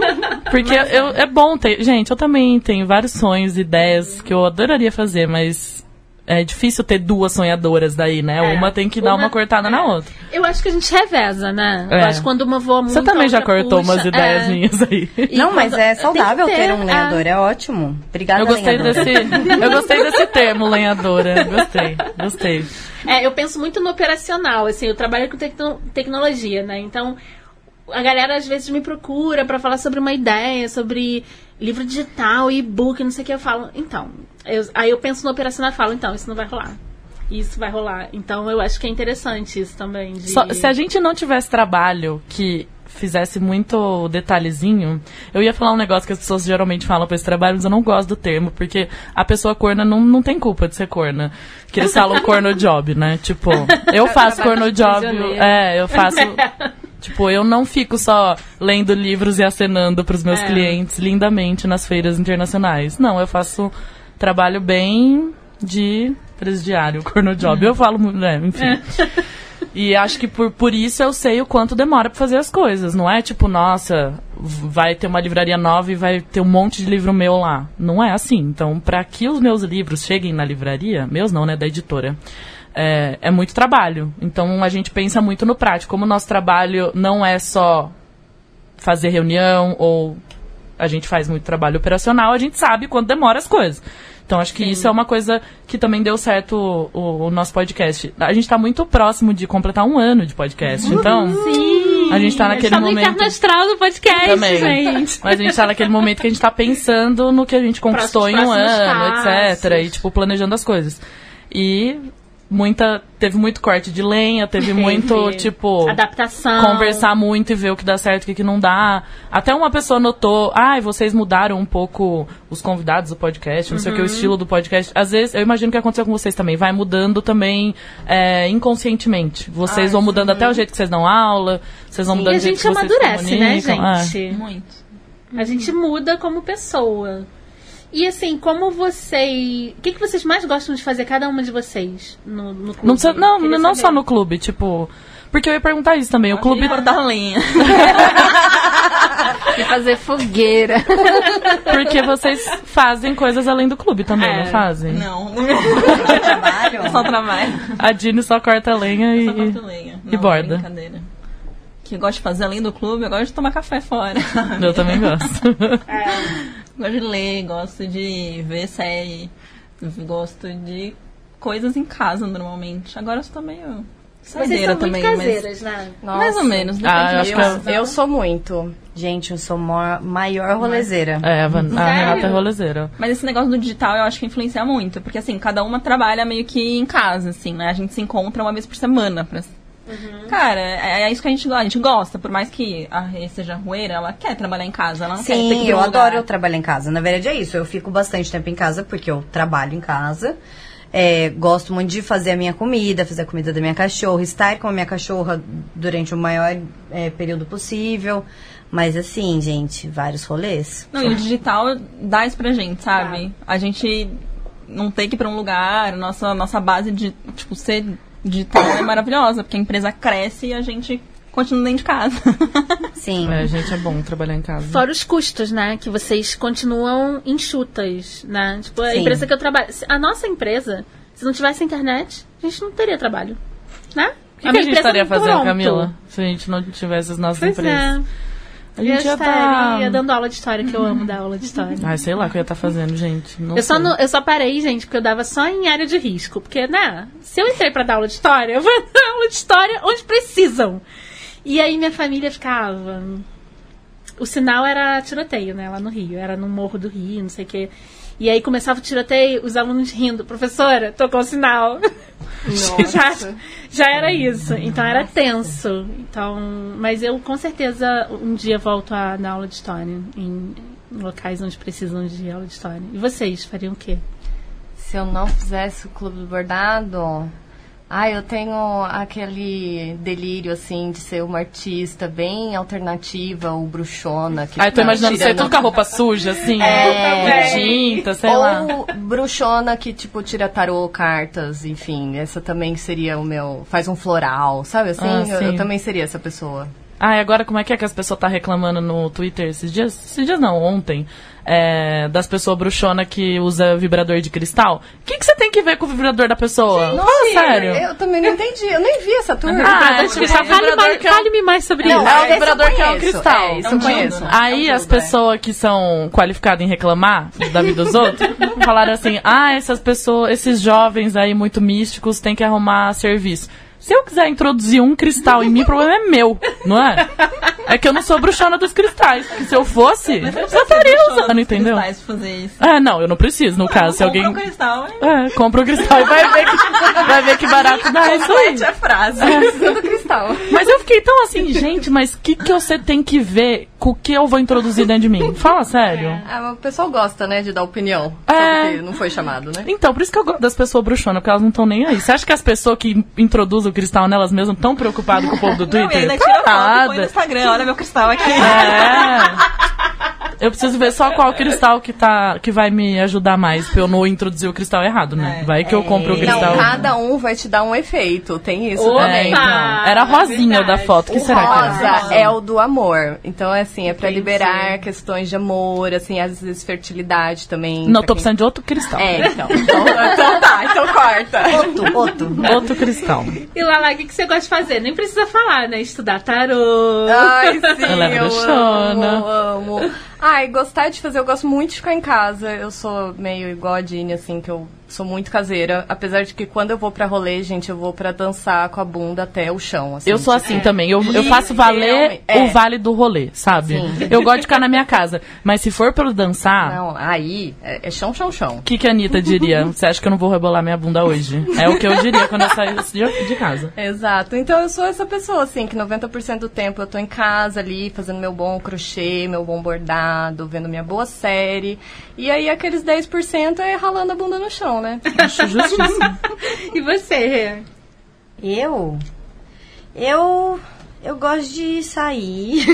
Porque eu, é bom ter. Gente, eu também tenho vários sonhos, ideias que eu adoraria fazer, mas é difícil ter duas sonhadoras daí, né? É, uma tem que dar uma- uma cortada na é. outra. Eu acho que a gente reveza, né? É. Eu acho que quando uma voa muito. Você também já cortou puxa. umas ideias É. minhas aí. E Não, mas é saudável que ter, um é. lenhador, é ótimo. Obrigada, Eu gostei lenhadora. desse. Eu gostei desse termo, lenhadora. Gostei, gostei. É, eu penso muito no operacional, assim, eu trabalho com tecno- tecnologia, né? Então, a galera às vezes me procura pra falar sobre uma ideia, sobre livro digital, e-book, não sei o que. Eu falo, então, eu- aí eu penso no operacional e falo, então, isso não vai rolar. Isso vai rolar. Então, eu acho que é interessante isso também. De... Só- se a gente não tivesse trabalho que fizesse muito detalhezinho, eu ia falar um negócio que as pessoas geralmente falam pra esse trabalho, mas eu não gosto do termo, porque a pessoa corna não, não tem culpa de ser corna. Que eles falam corno job, né? Tipo, eu faço corno job, é, eu faço. Tipo, eu não fico só lendo livros e acenando pros meus É. clientes lindamente nas feiras internacionais. Não, eu faço trabalho bem de presidiário, corno job. Eu falo, mu- é, enfim. E acho que por, por isso eu sei o quanto demora pra fazer as coisas. Não é tipo, nossa, vai ter uma livraria nova e vai ter um monte de livro meu lá. Não é assim. Então, pra que os meus livros cheguem na livraria, meus não, né, da editora, é, é muito trabalho. Então, a gente pensa muito no prático. Como o nosso trabalho não é só fazer reunião ou a gente faz muito trabalho operacional, a gente sabe quanto demora as coisas. Então, acho que isso é uma coisa que também deu certo o, o- o nosso podcast. A gente está muito próximo de completar um ano de podcast. Então, Sim. A gente tá naquele tá no momento- inferno astral do podcast, também. gente. Mas a gente tá naquele momento que a gente tá pensando no que a gente conquistou em um ano, etc. E, tipo, planejando as coisas. E muita. Teve muito corte de lenha, teve muito, tipo. Adaptação. Conversar muito e ver o que dá certo e o que não dá. Até uma pessoa notou, ai, vocês mudaram um pouco os convidados do podcast, não sei o que, o estilo do podcast. Às vezes, eu imagino que aconteceu com vocês também, vai mudando também é, inconscientemente. Vocês vão mudando até o jeito que vocês dão aula, vocês vão E mudando a o jeito gente que vocês amadurece, né. É. gente? Muito. A gente muda como pessoa. E assim, como vocês. O que, que vocês mais gostam de fazer, cada uma de vocês, no, no clube? Não, precisa- não, não saber. só no clube, tipo. Porque eu ia perguntar isso também. O clube. cortar lenha. E fazer fogueira. Porque vocês fazem coisas além do clube também, É. não fazem? Não, Trabalho. é só trabalho. A Dini só corta lenha Só e. corto lenha. e Não, borda. Brincadeira. Que eu gosto de fazer além do clube, eu gosto de tomar café fora. Eu também gosto. gosto de ler, gosto de ver série, gosto de coisas em casa normalmente. Agora eu sou meio são também, muito mas caseiras, né? mais ou menos. Ah, depende eu acho que. Eu, eu sou muito. Gente, eu sou a maior rolezeira. É, a, Van- a? Renata é rolezeira. Mas esse negócio do digital eu acho que influencia muito, porque assim, cada uma trabalha meio que em casa, assim, né? A gente se encontra uma vez por semana. Pra... Cara, é, é isso que a gente gosta. A gente gosta, por mais que a Rê seja rueira, ela quer trabalhar em casa, ela não quer ter que Sim, eu adoro trabalhar em casa. Na verdade é isso. Eu fico bastante tempo em casa porque eu trabalho em casa. É, gosto muito de fazer a minha comida, fazer a comida da minha cachorra, estar com a minha cachorra durante o maior é, período possível. Mas assim, gente, vários rolês. Não, e o digital dá isso pra gente, sabe? A gente não tem que ir pra um lugar, nossa, nossa base de, tipo, ser digital é maravilhosa, porque a empresa cresce e a gente continua dentro de casa. Sim. É, gente, é bom trabalhar em casa. Fora os custos, né? Que vocês continuam enxutas, né? Tipo, a Sim. empresa que eu trabalho. A nossa empresa, se não tivesse internet, a gente não teria trabalho. Né? O que, que a gente estaria fazendo, Camila? Se a gente não tivesse as nossas Pois empresas? é. A Eu gente ia estaria tá... dando aula de história, que eu amo dar aula de história. Ai, sei lá o que eu ia estar fazendo, gente. Não Eu só, não- eu só parei, gente, porque eu dava só em área de risco. Porque, né? Se eu entrei pra dar aula de história, eu vou dar aula de história onde precisam. E aí minha família ficava. O sinal era tiroteio, né? Lá no Rio. Era no Morro do Rio, não sei o quê. E aí começava o tiroteio, os alunos rindo. Professora, tocou o sinal. já, já era isso. Então era tenso. Então, mas eu com certeza um dia volto a dar aula de história em, em locais onde precisam de aula de história. E vocês fariam o quê? Se eu não fizesse o clube do bordado, ah, eu tenho aquele delírio assim de ser uma artista bem alternativa ou bruxona. Que Ai, tô tá imaginando você tudo com a roupa suja, assim, É. de tinta, sei lá. Ou bruxona que, tipo, tira tarô, cartas, enfim. Essa também seria o meu. Faz um floral, sabe assim? Ah, eu, eu também seria essa pessoa. Ah, e agora como é que é que as pessoas tá reclamando no Twitter esses dias? Esses dias não, ontem. É, das pessoas bruxona que usa vibrador de cristal. O que, que você tem que ver com o vibrador da pessoa? Fala sério. Eu também não entendi. Eu nem vi essa turma. Ah, é Tipo, é fale, mais- que é fale-me mais sobre Não, isso. É o eu vibrador que é conheço. cristal. É, isso É eu conheço. dildo. Aí É um as é. pessoas que são qualificadas em reclamar da vida dos outros falaram assim: ah, essas pessoas, esses jovens aí muito místicos têm que arrumar serviço. Se eu quiser introduzir um cristal em mim, o problema é meu, não é? É que eu não sou bruxona dos cristais. Se eu fosse, eu precisa estaria usando, entendeu? fazer isso. É, não, eu não preciso, no caso. Se Compra alguém. um cristal, hein? É, compra o cristal e vai ver que, vai ver que barato dá isso aí. A frase. Tudo cristal. Mas eu fiquei tão assim, gente, mas o que, que você tem que ver o que eu vou introduzir dentro de mim? Fala sério. Ah, o pessoal gosta, né, de dar opinião. É. Porque não foi chamado, né? Então, por isso que eu gosto das pessoas bruxonas, porque elas não estão nem aí. Você acha que as pessoas que introduzem o cristal nelas mesmas estão preocupadas com o povo do Não, e Twitter? ainda tira foto põe no. Instagram. Olha meu cristal aqui. É. Eu preciso ver só qual cristal que, tá, que vai me ajudar mais, pra eu não introduzir o cristal errado, né? É. Vai que eu compro o Não, cristal. cada um vai te dar um efeito. Tem isso Opa! É, também. então. Era rosinha o da foto. que O será que era? rosa é o do amor. Então, é assim, é pra Entendi. liberar questões de amor, assim, às vezes fertilidade também. Não, tô quem- precisando de outro cristal. É, então. Então, então tá, então corta. Outro, outro. Outro cristal. E Lala, o que que você gosta de fazer? Nem precisa falar, né? Estudar tarô. Ai, sim, Ela é eu bruxona. amo, amo. Ai, gostar de fazer, eu gosto muito de ficar em casa. Eu sou meio igual a Dini, assim, que eu sou muito caseira. Apesar de que quando eu vou pra rolê, gente, eu vou pra dançar com a bunda até o chão, assim. Eu sou assim também. Eu, eu faço valer É. o vale do rolê, sabe? Eu gosto de ficar na minha casa. Mas se for pelo dançar, Não, aí é, é chão, chão, chão. o que, que a Anitta diria? Você acha que eu não vou rebolar minha bunda hoje? É o que eu diria quando eu saio de, de casa. Exato. Então eu sou essa pessoa, assim, que 90% do tempo eu tô em casa ali, fazendo meu bom crochê, meu bom bordado, vendo minha boa série. E aí aqueles 10% é ralando a bunda no chão, né? Acho justíssimo. E você, Rê? Eu? Eu. Eu gosto de sair.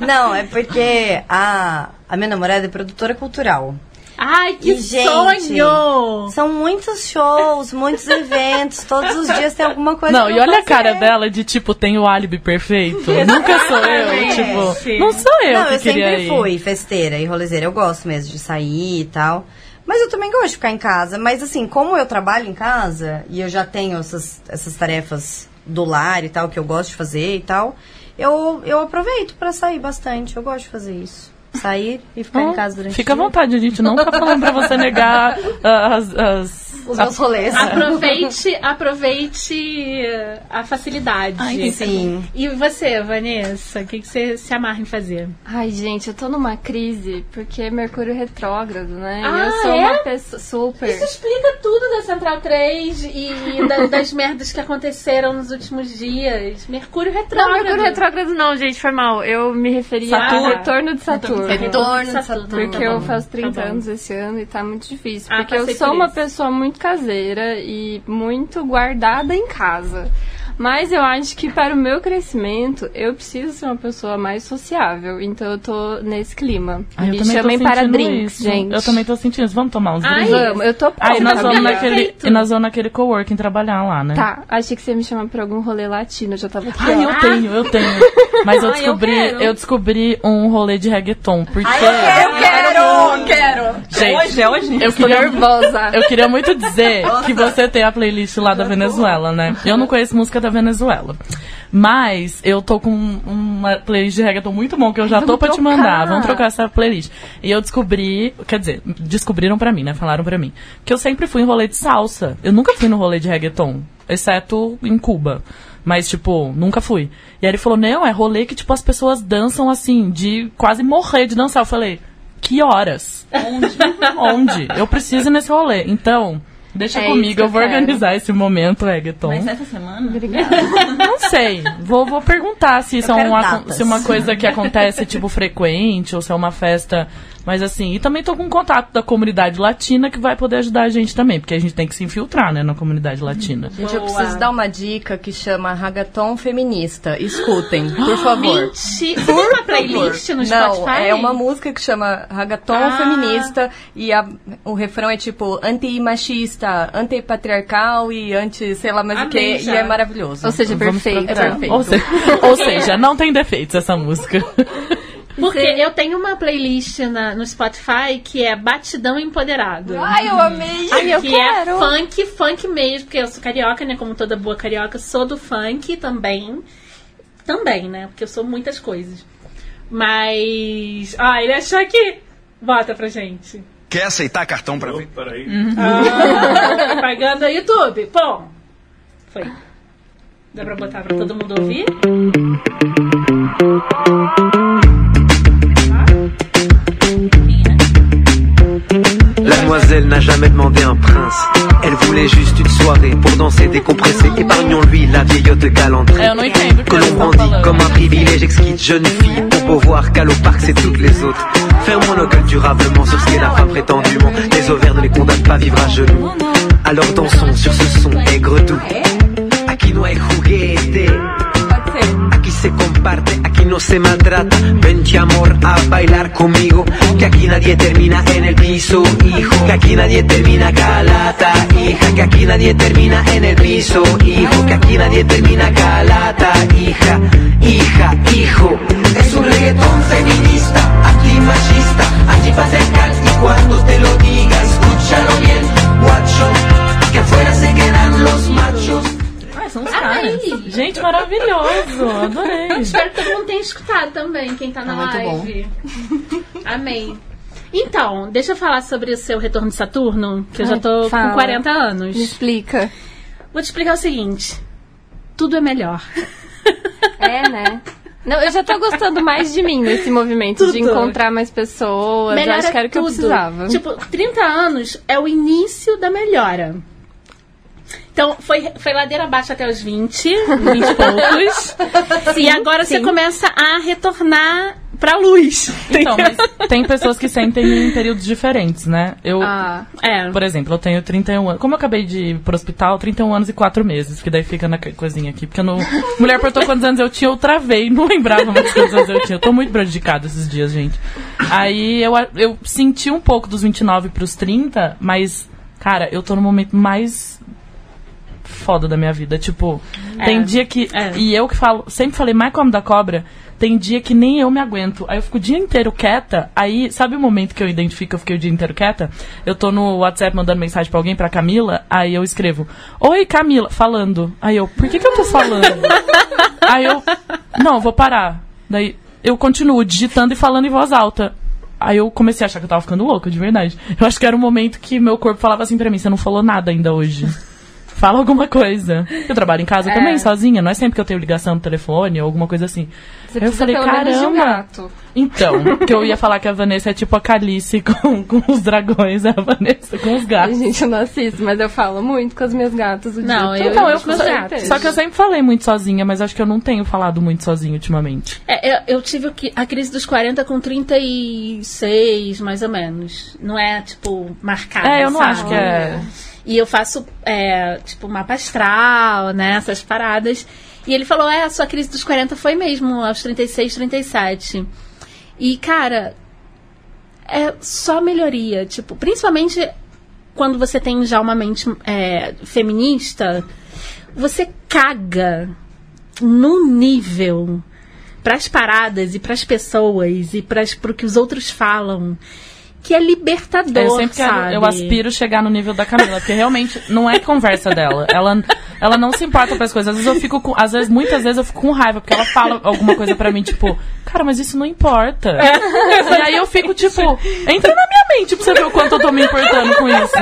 Não, é porque a, a minha namorada é produtora cultural. Ai, que E, gente, sonho! São muitos shows, muitos eventos, todos os dias tem alguma coisa Não, e olha a fazer. cara dela de tipo, tem o álibi perfeito. Nunca sou eu, tipo, não sou eu Não, que eu queria sempre ir. fui festeira e rolezeira. Eu gosto mesmo de sair e tal. Mas eu também gosto de ficar em casa. Mas assim, como eu trabalho em casa e eu já tenho essas, essas tarefas do lar e tal, que eu gosto de fazer e tal, eu, eu aproveito pra sair bastante. Eu gosto de fazer isso. Sair e ficar em casa durante Fica à vontade, a gente não tá falando pra você negar ah, as, as- Os meus rolês. Aproveite, aproveite a facilidade. Ai, sim. E você, Vanessa, o que, que você se amarra em fazer? Ai, gente, eu tô numa crise porque é Mercúrio retrógrado, né? E Ah, eu sou é? uma pessoa super. Isso explica tudo da Central 3 e da- das merdas que aconteceram nos últimos dias. Mercúrio Não, retrógrado. Mercúrio retrógrado não, gente, foi mal. Eu me referia Saturno. ao retorno de Saturno. Retorno de Saturno. Porque Tá eu faço 30 tá anos esse ano e tá muito difícil. Ah, Porque eu passei sou por uma pessoa muito caseira e muito guardada em casa. Mas eu acho que para o meu crescimento, eu preciso ser uma pessoa mais sociável. Então eu tô nesse clima. Ai, eu Me chamem para drinks, isso. gente. Eu também tô sentindo isso. Vamos tomar uns Ai, drinks? Vamos, eu tô pronta. Aí nós vamos naquele, e nós vamos naquele coworking trabalhar lá, né? Tá, achei que você ia me chamar pra algum rolê latino. Eu já tava aqui. Ai, ó. eu tenho, eu tenho. Mas eu Ai, eu descobri, eu, descobri um rolê de reggaeton. Porque. Eu quero! Quero! Gente, Hoje, é hoje. eu queria, nervosa. eu queria muito dizer que você tem a playlist lá da Venezuela, né? Eu não conheço música da Venezuela. Mas eu tô com uma playlist de reggaeton muito bom que eu já tô pra te mandar. Vamos trocar essa playlist. E eu descobri, quer dizer, descobriram pra mim, né? Falaram pra mim. Que eu sempre fui em rolê de salsa. Eu nunca fui no rolê de reggaeton, exceto em Cuba. Mas, tipo, nunca fui. E aí ele falou, não, é rolê que, tipo, as pessoas dançam assim, de quase morrer de dançar. Eu falei, que horas? Onde? Onde? Eu preciso ir nesse rolê. Então, deixa É comigo, eu eu vou quero. organizar esse momento, reggaeton. Mas essa semana? Não sei. Vou, vou perguntar se isso Eu é uma, datas. se é uma coisa que acontece, tipo, frequente, ou se é uma festa. Mas assim, e também tô com contato da comunidade latina que vai poder ajudar a gente também, porque a gente tem que se infiltrar, né, na comunidade latina. Gente, eu Boa. preciso dar uma dica que chama Ragaton Feminista. Escutem, por favor. Mentira. Você tem uma playlist no Não, Spotify? é uma música que chama Ragaton Ah. Feminista e a- o refrão é tipo anti-machista, anti-patriarcal e anti, sei lá mais o Amei que, já. e é maravilhoso. Ou seja, perfeito. procurar. perfeito. Ou, seja, ou seja, não tem defeitos essa música. Porque eu tenho uma playlist na- no Spotify que é Batidão Empoderado. Ai, eu amei! Ai, eu que quero. é funk, funk mesmo, porque eu sou carioca, né? Como toda boa carioca, sou do funk também. Também, né? Porque eu sou muitas coisas. Mas. Ah, ele achou aqui. Bota pra gente. Quer aceitar cartão pra ver? Peraí. Ah, propaganda YouTube. Pum. Foi. Dá pra botar pra todo mundo ouvir? Demoiselle n'a jamais demandé un prince. Elle voulait juste une soirée pour danser décompresser. Épargnons-lui la vieillotte galanterie. Que l'on brandit comme un privilège exquis jeune fille Pour pouvoir qu'à parc c'est toutes les autres Fermons nos gueules durablement sur ce qu'est la femme prétendument Les ovaires ne les condamnent pas à vivre à genoux Alors dansons sur ce son aigre doux no hay juguete se comparte, aquí no se maltrata. Vente amor a bailar conmigo. Que aquí nadie termina en el piso, hijo. Que aquí nadie termina calata, hija. Que aquí nadie termina en el piso, hijo. Que aquí nadie termina calata, hija. Hija, hijo. Es un reggaetón feminista, antimachista, antipatriarcal. Y cuando te lo diga, escúchalo bien, guacho. Que afuera se quedan los machos. Gente, maravilhoso. Adorei. Espero que todo mundo tenha escutado também, quem tá na Ah, live. Amei. Então, deixa eu falar sobre o seu retorno de Saturno, que eu já Ai, tô fala. com 40 anos. Me explica. Vou te explicar o seguinte: tudo é melhor. É, né? Não, eu já tô gostando mais de mim nesse movimento de Tudo. encontrar mais pessoas. Melhora Acho que era o que eu precisava. Tipo, 30 anos é o início da melhora. Então, foi, foi ladeira abaixo até os 20, 20 e poucos. e agora você começa a retornar pra luz. Então, mas tem pessoas que sentem em períodos diferentes, né? Eu, Ah, É. por exemplo, eu tenho 31 anos. Como eu acabei de ir pro hospital, 31 anos e 4 meses, que daí fica na co- coisinha aqui. Porque eu não. Mulher perguntou quantos anos eu tinha, eu travei, não lembrava mais quantos anos eu tinha. Eu tô muito prejudicada esses dias, gente. Aí eu, eu senti um pouco dos 29 pros 30, mas, cara, eu tô no momento mais foda da minha vida. Tipo, tem dia que. é. E eu que falo, sempre falei mais como da cobra. Tem dia que nem eu me aguento. Aí eu fico o dia inteiro quieta. Aí, sabe o momento que eu identifico que eu fiquei o dia inteiro quieta? Eu tô no WhatsApp mandando mensagem pra alguém, pra Camila. Aí eu escrevo: Oi, Camila, falando. Aí eu, por que, que eu tô falando? aí eu, não, vou parar. Daí eu continuo digitando e falando em voz alta. Aí eu comecei a achar que eu tava ficando louca, de verdade. Eu acho que era o momento que meu corpo falava assim pra mim: você não falou nada ainda hoje. Fala alguma coisa. Eu trabalho em casa também, sozinha. Não é sempre que eu tenho ligação no telefone ou alguma coisa assim. você eu precisa falei, pelo menos de um caramba. gato. Então, que eu ia falar que a Vanessa é tipo a Calice com, com os dragões, a Vanessa com os gatos. gente, eu não assisto, mas eu falo muito com os meus gatos o Não, dia eu-. Então, eu, com meus gatos. só que eu sempre falei muito sozinha, mas acho que eu não tenho falado muito sozinha ultimamente. É, eu, eu tive a crise dos 40 com 36, mais ou menos. Não é, tipo, marcada. É, eu não sabe? acho que é. E eu faço, é, tipo, mapa astral, né? Essas paradas. E ele falou: é, a sua crise dos 40 foi mesmo, aos 36, 37. E, cara, é só melhoria. Tipo, principalmente quando você tem já uma mente é, feminista, você caga no nível pras paradas e pras pessoas e pras, pro que os outros falam. Que é libertador, eu sempre quero, sabe? eu aspiro chegar no nível da Camila, porque realmente não é conversa dela. Ela, ela não se importa com as coisas. Às vezes eu fico com, às vezes, muitas vezes eu fico com raiva, porque ela fala alguma coisa pra mim, tipo, cara, mas isso não importa. E aí eu fico, tipo, entra na minha mente pra você ver o quanto eu tô me importando com isso.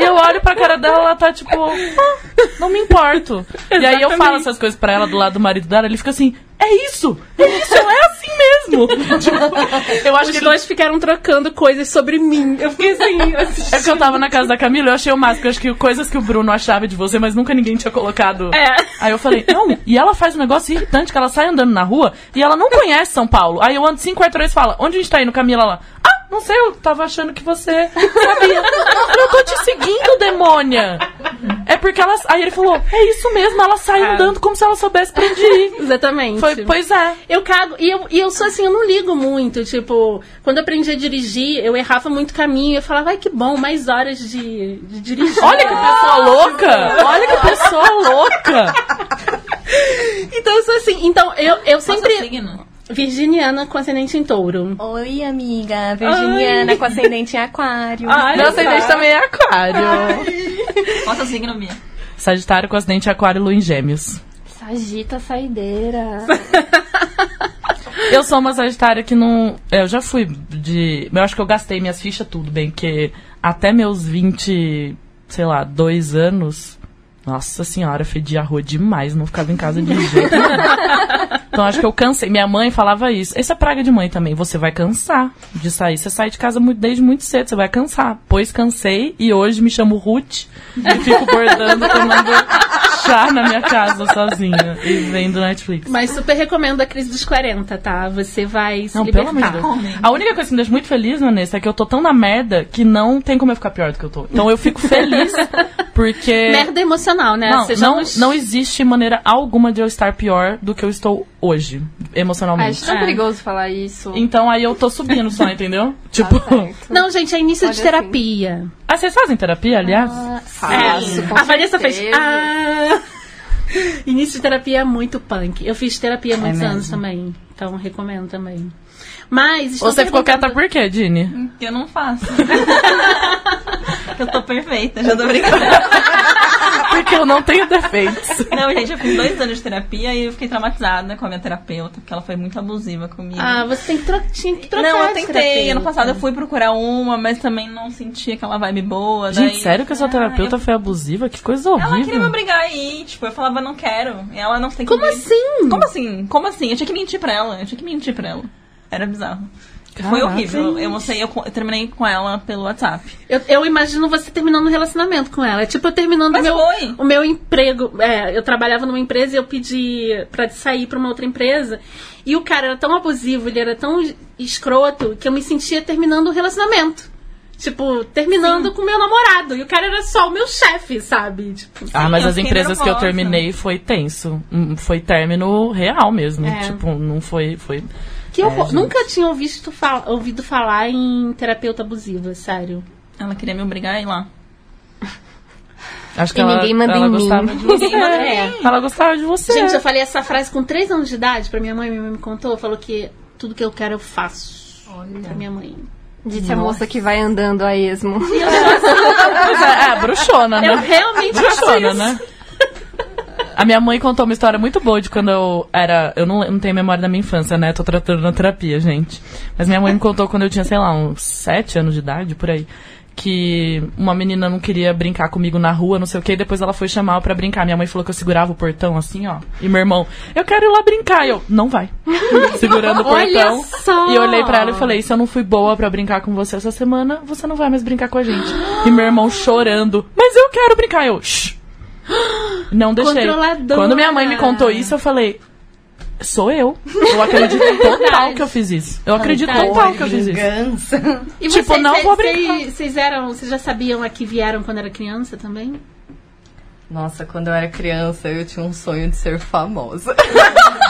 E eu olho pra cara dela, ela tá tipo, "Ah, não me importo. E aí eu falo essas coisas pra ela do lado do marido dela, ele fica assim, é isso! É isso, é assim mesmo! Tipo, eu acho que dois ficaram trocando coisas sobre mim. Eu fiquei assim, assim é que eu tava na casa da Camila, eu achei o máximo, eu acho que coisas que o Bruno achava de você, mas nunca ninguém tinha colocado. É. Aí eu falei, não, e ela faz um negócio irritante, que ela sai andando na rua e ela não conhece São Paulo. Aí eu ando cinco quarteirões e fala, onde a gente tá indo, Camila? Lá, ah, não sei, eu tava achando que você sabia. eu tô te seguindo, demônia. É porque ela. Aí ele falou, é isso mesmo, ela sai É. andando como se ela soubesse pra onde ir. Exatamente. Foi, pois é. Eu cago. E eu, e eu sou assim, eu não ligo muito. Tipo, quando eu aprendi a dirigir, eu errava muito caminho. Eu falava, ai que bom, mais horas de, de dirigir. Olha que pessoa louca! Olha que pessoa louca! Então eu sou assim. Então, eu, eu Qual sempre. seu signo? Virginiana com ascendente em touro. Oi, amiga. Virginiana com ascendente em aquário. Ai, Meu ascendente também é aquário. Qual seu signo, Bia? Sagitário com acidente aquário e lua em gêmeos. Sagita saideira. Eu sou uma sagitária que não. Eu já fui de. Eu acho que eu gastei minhas fichas tudo bem, porque até meus 20, sei lá, dois anos. Nossa senhora, fedia rua demais, não ficava em casa de jeito nenhum. Então acho que eu cansei. Minha mãe falava isso. Essa é praga de mãe também. Você vai cansar de sair. Você sai de casa muito- desde muito cedo, você vai cansar. Pois cansei e hoje me chamo Ruth e fico bordando, tomando chá na minha casa sozinha e vendo Netflix. Mas super recomendo a crise dos 40, tá? Você vai se Não, pelo amor de libertar. Deus. A única coisa que me deixa muito feliz, Vanessa, é que eu tô tão na merda que não tem como eu ficar pior do que eu tô. Então eu fico feliz porque. Merda emocional, né? Não, não, Sejamos- não existe maneira alguma de eu estar pior do que eu estou hoje, emocionalmente. Acho tão É. perigoso falar isso. Então aí eu tô subindo só, entendeu? Tipo. Não, gente, é início de Pode terapia. Ah, vocês fazem terapia, aliás? Faço, com a Vanessa fez. Ah! Início de terapia é muito punk. Eu fiz terapia há muitos mesmo. anos também. Então recomendo também. Mas. Você ficou quieta por quê, Dini? Que eu não faço. eu tô perfeita, já tô brincando. Porque eu não tenho defeitos. Não, gente, eu fiz dois anos de terapia e eu fiquei traumatizada com a minha terapeuta, porque ela foi muito abusiva comigo. Ah, você tem que tro... tinha que trocar. não, eu tentei. Ano passado eu fui procurar uma, mas também não senti aquela vibe boa. Gente, daí- sério que a sua Ah, terapeuta eu- foi abusiva? Que coisa Ela queria me horrível. obrigar a ir, tipo, eu falava, não quero. E ela não tem que Como assim? Como assim? Como assim? Eu tinha que mentir pra ela. Eu tinha que mentir pra ela. Era bizarro. Foi horrível. Eu mostrei, eu, co- eu terminei com ela pelo WhatsApp. Eu, eu imagino você terminando um relacionamento com ela. É tipo eu terminando o meu, foi. o meu emprego. É, eu trabalhava numa empresa e eu pedi pra sair pra uma outra empresa. E o cara era tão abusivo, ele era tão escroto, que eu me sentia terminando um relacionamento. Tipo, terminando com o meu namorado. E o cara era só o meu chefe, sabe? Tipo, Ah, mas eu as empresas que eu nervosa. terminei foi tenso. Hum, Foi término real mesmo. É. Tipo, não foi. foi... que horror. gente. Nunca tinha ouvido, fa- ouvido falar em terapeuta abusiva, sério. Ela queria me obrigar a ir lá. Acho que E ela, ninguém manda ela em mim. gostava de você. Ninguém manda em mim. Ela gostava de você. Gente, eu falei essa frase com 3 anos de idade pra minha mãe. Minha mãe me contou. Falou que tudo que eu quero eu faço. Pra minha mãe. Disse a moça que vai andando a esmo. Pois é, é, bruxona, né? Eu realmente Bruxona, isso. né? A minha mãe contou uma história muito boa de quando eu era. Eu não, não tenho memória da minha infância, né? Tô tratando na terapia, gente. Mas minha mãe me contou quando eu tinha, sei lá, uns sete anos de idade, por aí. Que uma menina não queria brincar comigo na rua, não sei o que, e depois ela foi chamar pra brincar. Minha mãe falou que eu segurava o portão assim, ó. E meu irmão, eu quero ir lá brincar. E eu, não vai. Segurando o Olha portão. só! E eu olhei pra ela e falei, se eu não fui boa pra brincar com você essa semana, você não vai mais brincar com a gente. E meu irmão chorando, mas eu quero brincar. Eu, shh. Não deixei. Controladora. Quando minha mãe me contou isso, eu falei, sou eu. Eu acredito total que eu fiz isso. Eu acredito total que eu fiz isso. Vingança. E Tipo, vocês, não vocês- vou brincar. Vocês, vocês eram, vocês já sabiam a que vieram quando era criança também? Nossa, quando eu era criança, eu tinha um sonho de ser famosa.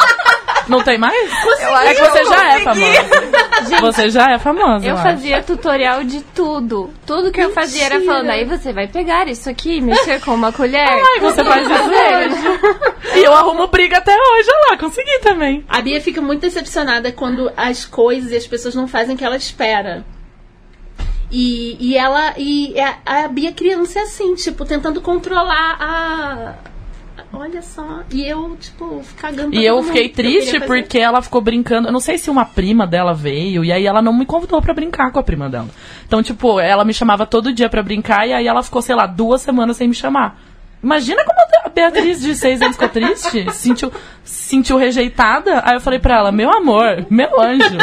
Não tem mais? Eu É que você eu já é famosa. Você já é famosa. Eu acho. fazia tutorial de tudo. Tudo que eu fazia era falando, aí você vai pegar isso aqui, mexer com uma colher. Ai, você faz isso hoje. E eu arrumo briga até hoje, olha lá, consegui também. A Bia fica muito decepcionada quando as coisas e as pessoas não fazem o que ela espera. E, e ela. E a, a Bia criança é assim, tipo, tentando controlar a. Olha só. E eu, tipo, cagando E eu fiquei eu triste fazer. porque ela ficou brincando. Eu não sei se uma prima dela veio e aí ela não me convidou pra brincar com a prima dela. Então, tipo, ela me chamava todo dia pra brincar e aí ela ficou, sei lá, duas semanas sem me chamar. Imagina como a Beatriz de seis anos ficou triste, se sentiu, se sentiu rejeitada. Aí eu falei pra ela, meu amor, meu anjo,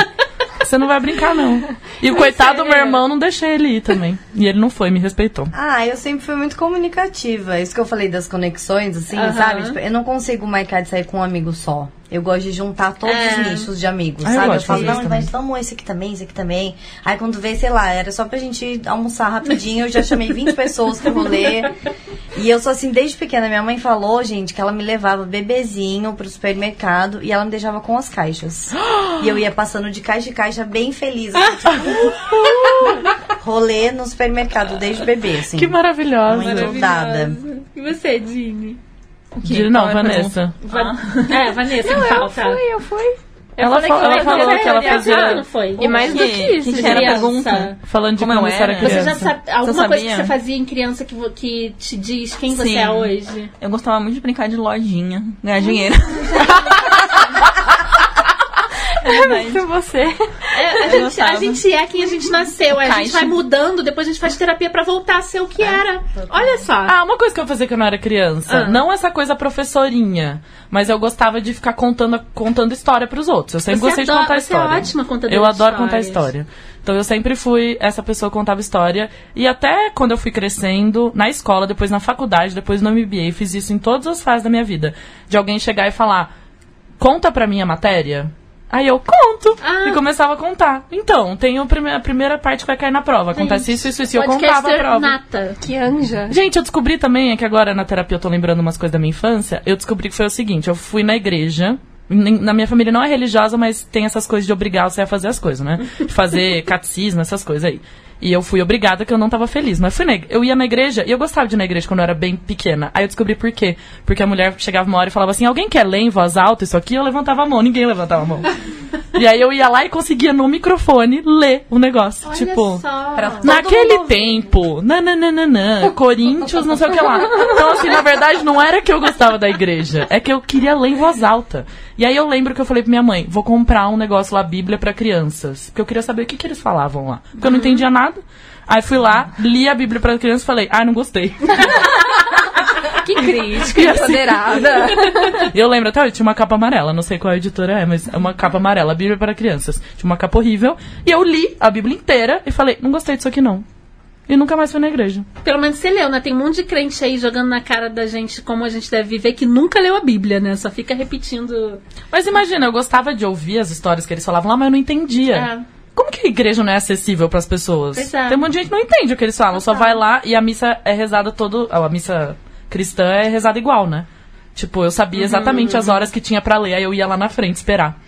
você não vai brincar não. E o coitado do meu irmão não deixei ele ir também. E ele não foi, me respeitou. Ah, eu sempre fui muito comunicativa. Isso que eu falei das conexões, assim, sabe? Tipo, eu não consigo marcar de sair com um amigo só. Eu gosto de juntar todos É. os nichos de amigos, Ah, eu sabe? Eu, de falo, não, isso mas vamos esse aqui também, esse aqui também. Aí quando vê, sei lá, era só pra gente almoçar rapidinho, eu já chamei 20 pessoas pro rolê. E eu sou assim, desde pequena. Minha mãe falou, gente, que ela me levava bebezinho pro supermercado e ela me deixava com as caixas. e eu ia passando de caixa em caixa bem feliz. Assim, tipo, rolê no supermercado desde bebê, assim. Que maravilhosa. Muito dada. E você, Dini? De não, é Vanessa. Va- É, Vanessa, que falta. Fui, eu fui. Eu Ela, falei fa- que eu ela falou que ela fazia. Ah, não foi? E mais do Que- que que isso, que era a criança. pergunta? Falando de Como eu você era era? Você criança. já sabe alguma coisa que você fazia em criança que, que te diz quem você Sim. é hoje? Eu gostava muito de brincar de lojinha, ganhar dinheiro. Pra você. É, a, gente, a gente é quem a gente nasceu. aí A gente vai mudando, depois a gente faz terapia pra voltar a ser o que era. Olha só. Ah, uma coisa que eu fazia quando eu era criança. Ah. Não essa coisa professorinha, mas eu gostava de ficar contando, contando história pros outros. Eu sempre Você gostei de adora- contar você é história. ótima contadora Eu de adoro contar história. Então eu sempre fui essa pessoa que contava história. E até quando eu fui crescendo, na escola, depois na faculdade, depois no MBA, fiz isso em todas as fases da minha vida. De alguém chegar e falar, conta pra mim a matéria. Aí eu conto. Ah. E começava a contar. Então, tem o prime- a primeira parte que vai cair na prova. Acontece isso, isso, isso. E eu contava a prova. nata. Que anja. Gente, eu descobri também, é que agora na terapia eu tô lembrando umas coisas da minha infância. Eu descobri que foi o seguinte: eu fui na igreja. Na minha família não é religiosa, mas tem essas coisas de obrigar você a fazer as coisas, né? De fazer catecismo, essas coisas aí. E eu fui obrigada que eu não tava feliz. Mas fui na, eu ia na igreja e eu gostava de ir na igreja quando eu era bem pequena. Aí eu descobri por quê. Porque a mulher chegava uma hora e falava assim: alguém quer ler em voz alta isso aqui? Eu levantava a mão, ninguém levantava a mão. e aí eu ia lá e conseguia no microfone ler o negócio. Olha tipo, Naquele tempo, nananana, Corinthians, não sei o que lá. Então, assim, na verdade, não era que eu gostava da igreja, é que eu queria ler em voz alta. E aí eu lembro que eu falei pra minha mãe, vou comprar um negócio lá, Bíblia pra crianças. Porque eu queria saber o que, que eles falavam lá. Porque eu não entendia nada. Aí fui lá, li a Bíblia pra crianças e falei, ai, não gostei. Que crítica, E assim- empoderada. Eu lembro até hoje, tinha uma capa amarela, não sei qual editora é, mas é uma capa amarela, Bíblia para crianças. Tinha uma capa horrível. E eu li a Bíblia inteira e falei, não gostei disso aqui não. E nunca mais fui na igreja. Pelo menos você leu, né? Tem um monte de crente aí jogando na cara da gente como a gente deve viver que nunca leu a Bíblia, né? Só fica repetindo. Mas imagina, eu gostava de ouvir as histórias que eles falavam lá, mas eu não entendia. É. Como que a igreja não é acessível pras pessoas? Pois é. Tem um monte de gente que não entende o que eles falam, só vai lá e a missa é rezada todo. A missa cristã é rezada igual, né? Tipo, eu sabia exatamente as horas que tinha pra ler, aí eu ia lá na frente esperar.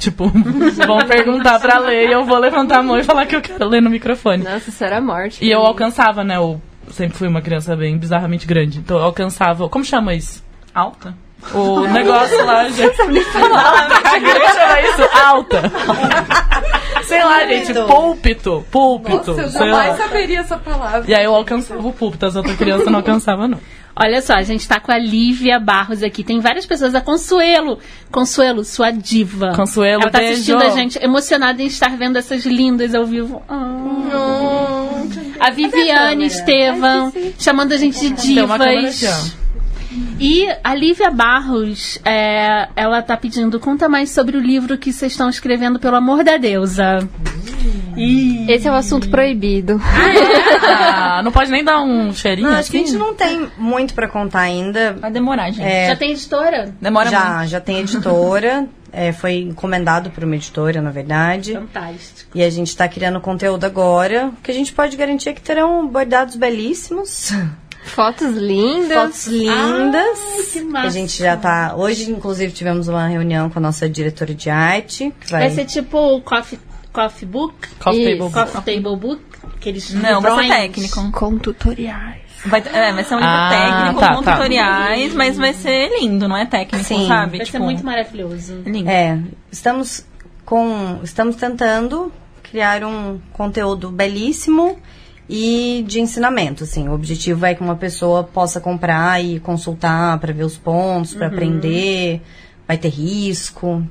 Tipo, vão perguntar pra ler e eu vou levantar a mão e falar que eu quero ler no microfone. Nossa, isso era morte. E eu alcançava, né? Eu sempre fui uma criança bem bizarramente grande. Então eu alcançava. Como chama isso? Alta? O negócio lá, gente. Igreja chama isso alta. Sei lá, gente, púlpito. Púlpito. Nossa, eu sei lá. jamais saberia essa palavra. E aí eu alcançava o púlpito, as outras crianças não alcançavam, não. Olha só, a gente tá com a Lívia Barros aqui. Tem várias pessoas. A Consuelo. Consuelo, sua diva. Consuelo, Ela tá beijo. assistindo a gente, emocionada em estar vendo essas lindas ao vivo. Ah. A Viviane Estevam, chamando a gente de divas. E a Lívia Barros, é, ela tá pedindo, conta mais sobre o livro que vocês estão escrevendo, pelo amor da deusa. Esse é o assunto proibido. Ah, não pode nem dar um cheirinho Não, acho que a assim? gente não tem muito pra contar ainda. Vai demorar, gente. É, Já tem editora? Demora já, muito. já tem editora. é, foi encomendado por uma editora, na verdade. Fantástico. E a gente tá criando conteúdo agora. Que a gente pode garantir é que terão bordados belíssimos. Fotos lindas. Fotos lindas. Ai, que massa. a gente já tá. Hoje, inclusive, tivemos uma reunião com a nossa diretora de arte. Que vai... Vai ser tipo o coffee, coffee book? Coffee table book. Coffee table book? Aqueles Não, vai ser livrões. técnico. Com tutoriais. Vai, é, vai ser um livro Ah, técnico tá, com tá. tutoriais, mas vai ser lindo, não é técnico, Sim. sabe? Vai ser Tipo, muito maravilhoso. lindo. É, estamos com. Estamos tentando criar um conteúdo belíssimo e de ensinamento, assim. O objetivo é que uma pessoa possa comprar e consultar para ver os pontos, para aprender. Vai ter risco.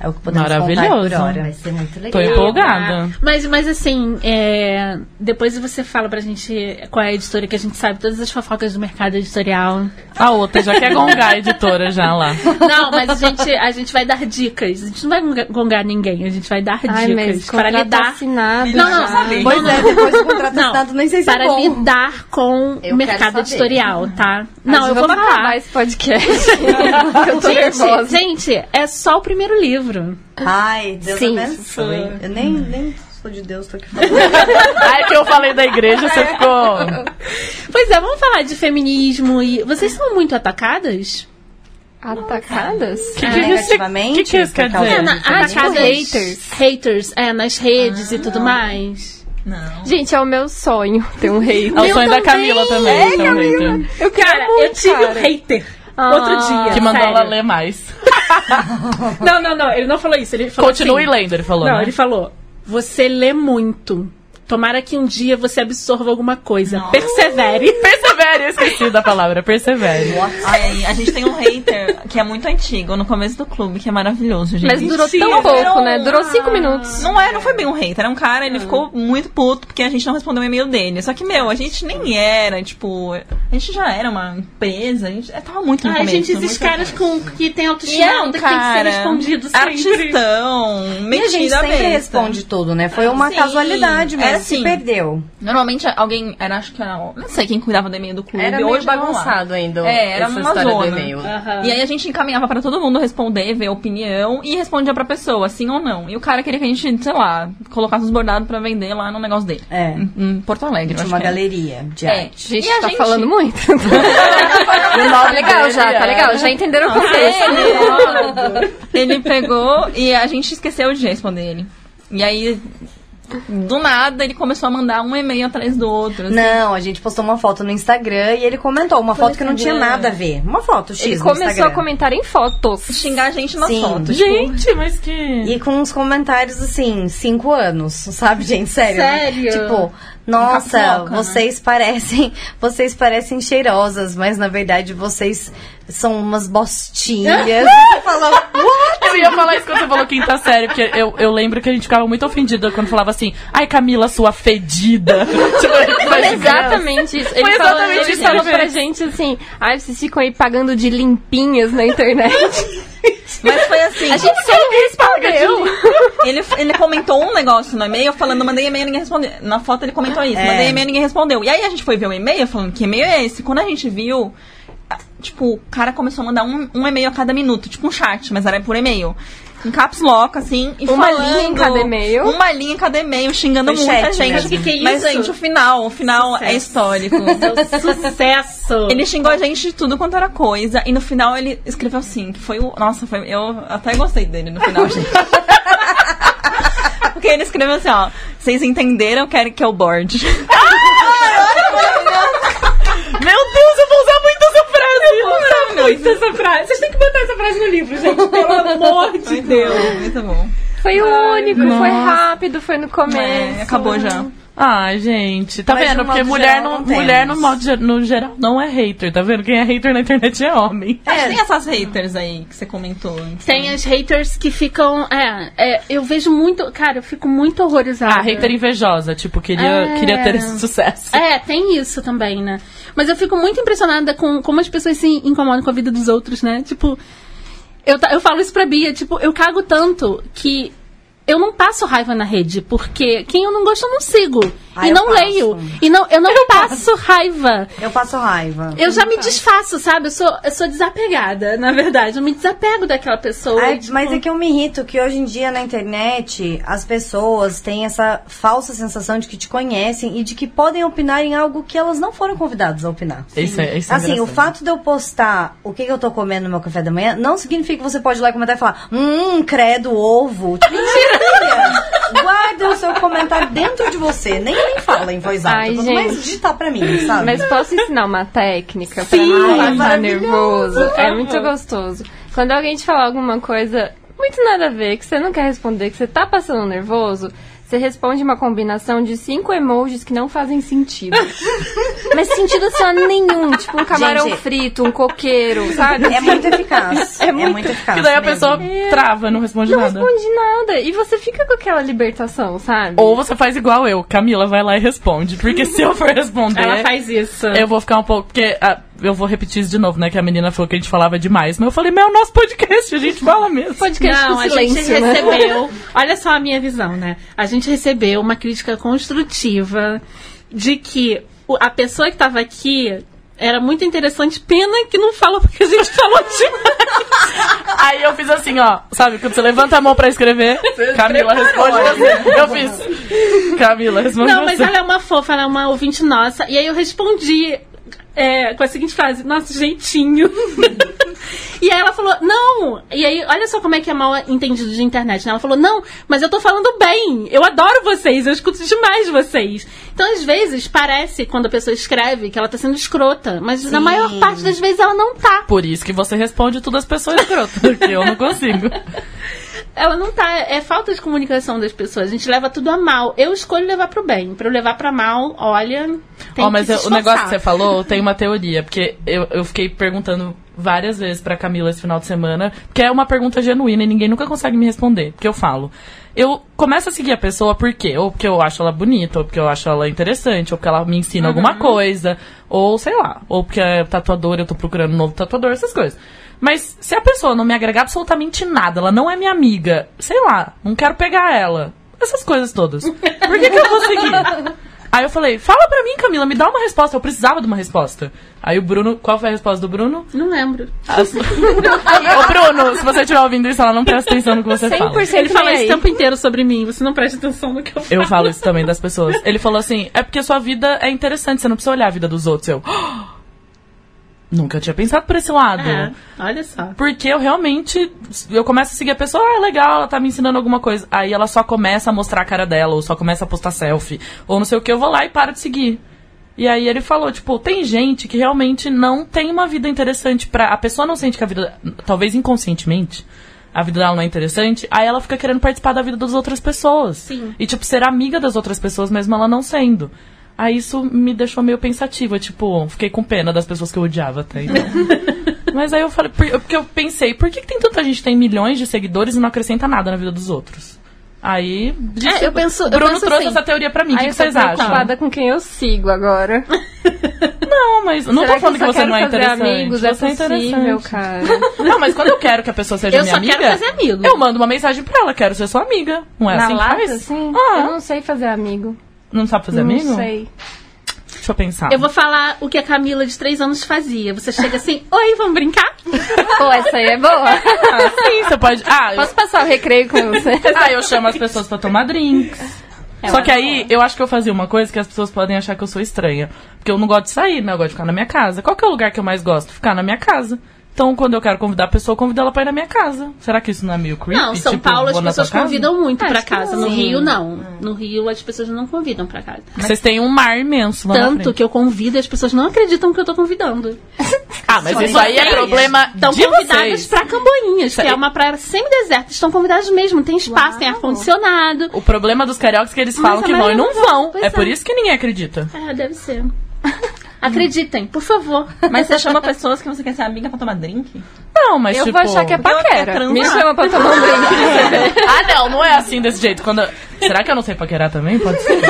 É o que podemos contar por Maravilhoso. hora. Vai ser muito Tô legal. empolgada. Mas, mas assim, é, depois você fala pra gente qual é a editora que a gente sabe todas as fofocas do mercado editorial. A outra já quer gongar a editora já lá. Não, mas a gente, a gente vai dar dicas. A gente não vai gonga- gongar ninguém, a gente vai dar Ai, mas dicas para lidar. assinado. Não, não. Pois é, depois do contrato Não, assinado, nem sei se para é bom. lidar com o mercado saber. editorial, tá? Não, eu vou falar. esse podcast. eu tô Gente, nervosa. gente, é só o primeiro livro. Ai, Deus Sim. abençoe. Eu nem, nem sou de Deus, tô aqui falando. Ai, que eu falei da igreja, você ficou. Pois é, vamos falar de feminismo e. Vocês são muito atacadas? Atacadas? Que É, que isso- negativamente, que que isso quer dizer? É, na, ah, tipo haters. Haters, é, nas redes e tudo mais. Não. Gente, é o meu sonho ter um rei. É o Meu sonho da também. Camila também. um hater. Eu quero Cara, muito, eu tive um cara. hater Ah. outro dia. Que mandou sério. ela ler mais. Não, não, não, ele não falou isso. Ele falou Continue assim, lendo, ele falou, Não, né? ele falou: você lê muito. Tomara que um dia você absorva alguma coisa. Persevere. Persevere, eu esqueci da palavra, persevere. Ai, a gente tem um hater que é muito antigo, no começo do clube, que é maravilhoso, gente. Mas durou Mentira. tão pouco, Virou né? Durou cinco minutos. Não é, não foi bem um hater, era um cara, ele ficou muito puto porque a gente não respondeu o e-mail dele. Só que, meu, a gente nem era, tipo, a gente já era uma empresa, a gente é, tava muito no Ai, começo. gente, esses caras com, que tem E autoestima era um que tem que ser cara respondido sempre. artistão, E a gente sempre besta. responde tudo, né? Foi uma Sim, casualidade mesmo, era se assim. perdeu. Normalmente alguém, era, acho que era, não sei quem cuidava do e-mail do clube. Era meio hoje bagunçado ainda É, era essa uma história zona. do e-mail. Aham. E aí a gente encaminhava pra todo mundo responder, ver a opinião e respondia pra pessoa, sim ou não. E o cara queria que a gente, sei lá, colocasse os bordados pra vender lá no negócio dele. É. Em, em Porto Alegre, Tinha uma que galeria de É. arte. Gente, E a tá gente- falando muito. tá legal já, tá legal. Já entenderam o contexto. Ele, ele pegou e a gente esqueceu de responder ele. E aí, do nada, ele começou a mandar um e-mail atrás do outro. assim. Não, a gente postou uma foto no Instagram e ele comentou uma foto que não tinha nada a ver. Uma foto X Ele no começou Instagram. a comentar em fotos. Xingar a gente nas Sim. fotos. tipo, Gente, mas que. E com uns comentários assim, cinco anos, sabe, gente? Sério. Sério? Tipo, nossa, Capoca, né? vocês parecem. Vocês parecem cheirosas, mas na verdade vocês são umas bostinhas. Você Eu ia falar isso quando você falou quinta série, porque eu, eu lembro que a gente ficava muito ofendida quando falava assim, ai Camila, sua fedida. tipo, Foi de exatamente isso. Ele Foi falou, exatamente ele isso falou que ele pra fez. gente assim, ai, vocês ficam aí pagando de limpinhas na internet. Mas foi assim. A gente só não respondeu. Ele, ele comentou um negócio no e-mail falando, mandei e-mail e ninguém respondeu. Na foto ele comentou isso, É. mandei e-mail e ninguém respondeu. E aí a gente foi ver o e-mail falando, que e-mail é esse? Quando a gente viu, tipo, o cara começou a mandar um, um e-mail a cada minuto, tipo um chat, mas era por e-mail. Em caps lock, assim, e Uma falando- linha em cada e-mail? Uma linha em cada e-mail, xingando Foi muita chat gente. mesmo. Que que é Mas, gente, o final, o final é histórico. Sucesso! Ele xingou a gente de tudo quanto era coisa. E no final ele escreveu assim, que foi o. Nossa, foi, eu até gostei dele no final, gente. Porque ele escreveu assim, ó. Vocês entenderam, querem que eu board. muito essa frase. Vocês têm que botar essa frase no livro, gente. Pelo amor de Deus. Muito bom. Foi o único, foi nossa. rápido, foi no começo. É, acabou já. Ai, gente, tá Mas vendo? Porque mulher, geral, no, não mulher no, modo, ge- no geral não é hater, tá vendo? Quem é hater na internet é homem. Mas tem essas haters aí que você comentou. antes. Tem as haters que ficam. É, é, eu vejo muito. Cara, eu fico muito horrorizada. Ah, hater invejosa, tipo, queria, É. queria ter esse sucesso. É, tem isso também, né? Mas eu fico muito impressionada com como as pessoas se incomodam com a vida dos outros, né? Tipo, eu, eu falo isso pra Bia, tipo, eu cago tanto que eu não passo raiva na rede, porque quem eu não gosto eu não sigo. Ah, e eu não passo. leio. E não, eu não passo raiva. eu passo raiva. Eu já me desfaço, sabe? Eu sou, eu sou desapegada, na verdade. Eu me desapego daquela pessoa. Ai, e, tipo, Mas é que eu me irrito que hoje em dia na internet as pessoas têm essa falsa sensação de que te conhecem e de que podem opinar em algo que elas não foram convidadas a opinar. Isso é, isso é Assim, o fato de eu postar o que, que eu tô comendo no meu café da manhã não significa que você pode ir lá e comentar e falar, hum, credo, ovo. Mentira! Guarda o seu comentário dentro de você. Nem, nem fala em voz alta. Ai, gente. mais digitar pra mim, sabe? Mas posso ensinar uma técnica pra Sim, não maravilhoso, nervoso? É muito gostoso. Quando alguém te falar alguma coisa muito nada a ver, que você não quer responder, que você tá passando nervoso, você responde uma combinação de cinco emojis que não fazem sentido. Mas sentido só nenhum. Tipo um camarão Gente, frito, um coqueiro, sabe? É muito eficaz. É muito, eficaz. Que daí a mesmo. pessoa trava, não responde Não nada. responde nada. E você fica com aquela libertação, sabe? Ou você faz igual eu, Camila vai lá e responde. Porque se eu for responder, Ela faz isso. eu vou ficar um pouco. Porque ah, eu vou repetir isso de novo, né? Que a menina falou que a gente falava demais. Mas eu falei, meu, é o nosso podcast, a gente fala mesmo. Podcast Não, com a gente silêncio, né? recebeu. Olha só a minha visão, né? A gente recebeu uma crítica construtiva de que a pessoa que estava aqui era muito interessante. Pena que não fala porque a gente falou demais. Aí eu fiz assim, ó. Sabe, quando você levanta a mão pra escrever, Camila responde você. Eu fiz. Camila responde Não, mas você. ela é uma fofa, ela é uma ouvinte nossa. E aí eu respondi é, com a seguinte frase: Nossa, jeitinho. e aí ela falou: Não. E aí, olha só como é que é mal entendido de internet, né? Ela falou: Não, mas eu tô falando bem. Eu adoro vocês, eu escuto demais vocês. Então, às vezes, parece, quando a pessoa escreve, que ela tá sendo escrota. Mas na maior parte das vezes ela não tá. Por isso que você responde tudo as pessoas escrotas, porque eu não consigo. Ela não tá. É falta de comunicação das pessoas. A gente leva tudo a mal. Eu escolho levar pro bem. Pra eu levar pra mal, olha. Tem Ó, mas que eu- o negócio que você falou tem uma teoria, porque eu, eu fiquei perguntando várias vezes pra Camila esse final de semana, porque é uma pergunta genuína e ninguém nunca consegue me responder. Porque eu falo. Eu começo a seguir a pessoa por quê? Ou porque eu acho ela bonita, ou porque eu acho ela interessante, ou porque ela me ensina alguma coisa, ou sei lá, ou porque é tatuadora, eu tô procurando um novo tatuador, essas coisas. Mas se a pessoa não me agregar absolutamente nada, ela não é minha amiga, sei lá, não quero pegar ela, essas coisas todas. Por que, que eu vou seguir? Aí eu falei, fala pra mim, Camila, me dá uma resposta. Eu precisava de uma resposta. Aí o Bruno, qual foi a resposta do Bruno? Não lembro. As- Ô Bruno, se você estiver ouvindo isso, ela não presta atenção no que você fala. 100% Ele fala isso o tempo inteiro sobre mim, você não presta atenção no que eu falo. Eu falo isso também das pessoas. Ele falou assim: é porque sua vida é interessante, você não precisa olhar a vida dos outros. Eu. Nunca tinha pensado por esse lado. É, olha só. Porque eu realmente. Eu começo a seguir a pessoa, ah, legal, ela tá me ensinando alguma coisa. Aí ela só começa a mostrar a cara dela, ou só começa a postar selfie, ou não sei o que, eu vou lá e paro de seguir. E aí ele falou, tipo, tem gente que realmente não tem uma vida interessante pra. A pessoa não sente que a vida. Talvez inconscientemente. A vida dela não é interessante, aí ela fica querendo participar da vida das outras pessoas. Sim. E, tipo, ser amiga das outras pessoas, mesmo ela não sendo. Aí isso me deixou meio pensativa, tipo, fiquei com pena das pessoas que eu odiava até então. Mas aí eu falei, por- porque eu pensei, por que, que tem tanta gente que tem milhões de seguidores e não acrescenta nada na vida dos outros? Aí, É, eu penso- o eu Bruno penso trouxe assim. essa teoria pra mim. O que, que eu tô vocês acham? preocupada com quem eu sigo agora. Não, mas não Será tô falando que, eu só você não é interessante. amigos? É você é possível, interessante. cara. Não, mas quando eu quero que a pessoa seja Eu minha só amiga, quero fazer amigo. eu mando uma mensagem pra ela, quero ser sua amiga. Não é Na assim que lata, faz? assim? Ah, Eu não sei fazer amigo. Não sabe fazer não amigo? sei. Deixa eu pensar. Eu vou falar o que a Camila de 3 anos fazia. Você chega assim, oi, vamos brincar? Pô, essa aí é boa. Ah, sim, você pode. Ah, eu... Posso passar o recreio com você? ah, eu chamo as pessoas pra tomar drinks. Só que aí, eu acho que eu fazia uma coisa que as pessoas podem achar que eu sou estranha. Porque eu não gosto de sair, né? Eu gosto de ficar na minha casa. Qual que é o lugar que eu mais gosto? Ficar na minha casa. Então, quando eu quero convidar a pessoa, eu convido ela pra ir na minha casa. Será que isso não é meio creepy? Não, São Tipo, Paulo as pessoas convidam muito pra Acho que casa. No. Rio, não. No Rio, as pessoas não convidam pra casa. Vocês têm um mar imenso lá Tanto que eu convido e as pessoas não acreditam que eu tô convidando. Ah, mas isso aí é problema Estão de convidadas vocês. pra Camboinhas, que é uma praia semi-deserta. Estão convidadas mesmo. Tem espaço, tem ar-condicionado. O problema dos cariocas é que eles falam que vão e não vão. É é. por isso que ninguém acredita. É, deve ser. Acreditem, por favor. Mas você chama pessoas que você quer ser amiga pra tomar drink? Não, mas Eu tipo... vou achar que é quer paquera. Me chama pra tomar um drink. Ah, não, não é assim desse jeito. Quando... Será que eu não sei paquerar também? Pode ser.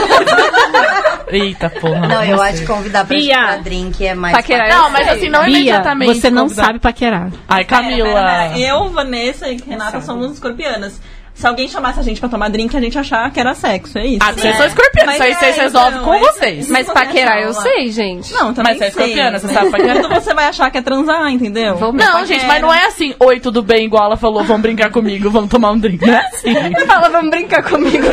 Eita porra. Não, eu sei. acho que convidar pra Bia. tomar drink é mais Paquerar Não, eu mas assim, não Bia, imediatamente. você não convidar. sabe paquerar. Ai, Camila. Pera, pera, pera. Eu, Vanessa e Renata somos escorpianas. Se alguém chamasse a gente pra tomar drink, a gente achar que era sexo, é isso. Ah, vocês são escorpianos. Mas Isso aí é, vocês resolvem então, com é- vocês. Mas paquerar eu sei, gente. Não, também Mas você é escorpiana, você sabe paquerar? Quando você vai achar que é transar, entendeu? Vou Não, gente, mas não é assim. Oi, tudo bem? Igual ela falou, vamos brincar comigo, vamos tomar um drink. Não é assim. Fala, vamos brincar comigo.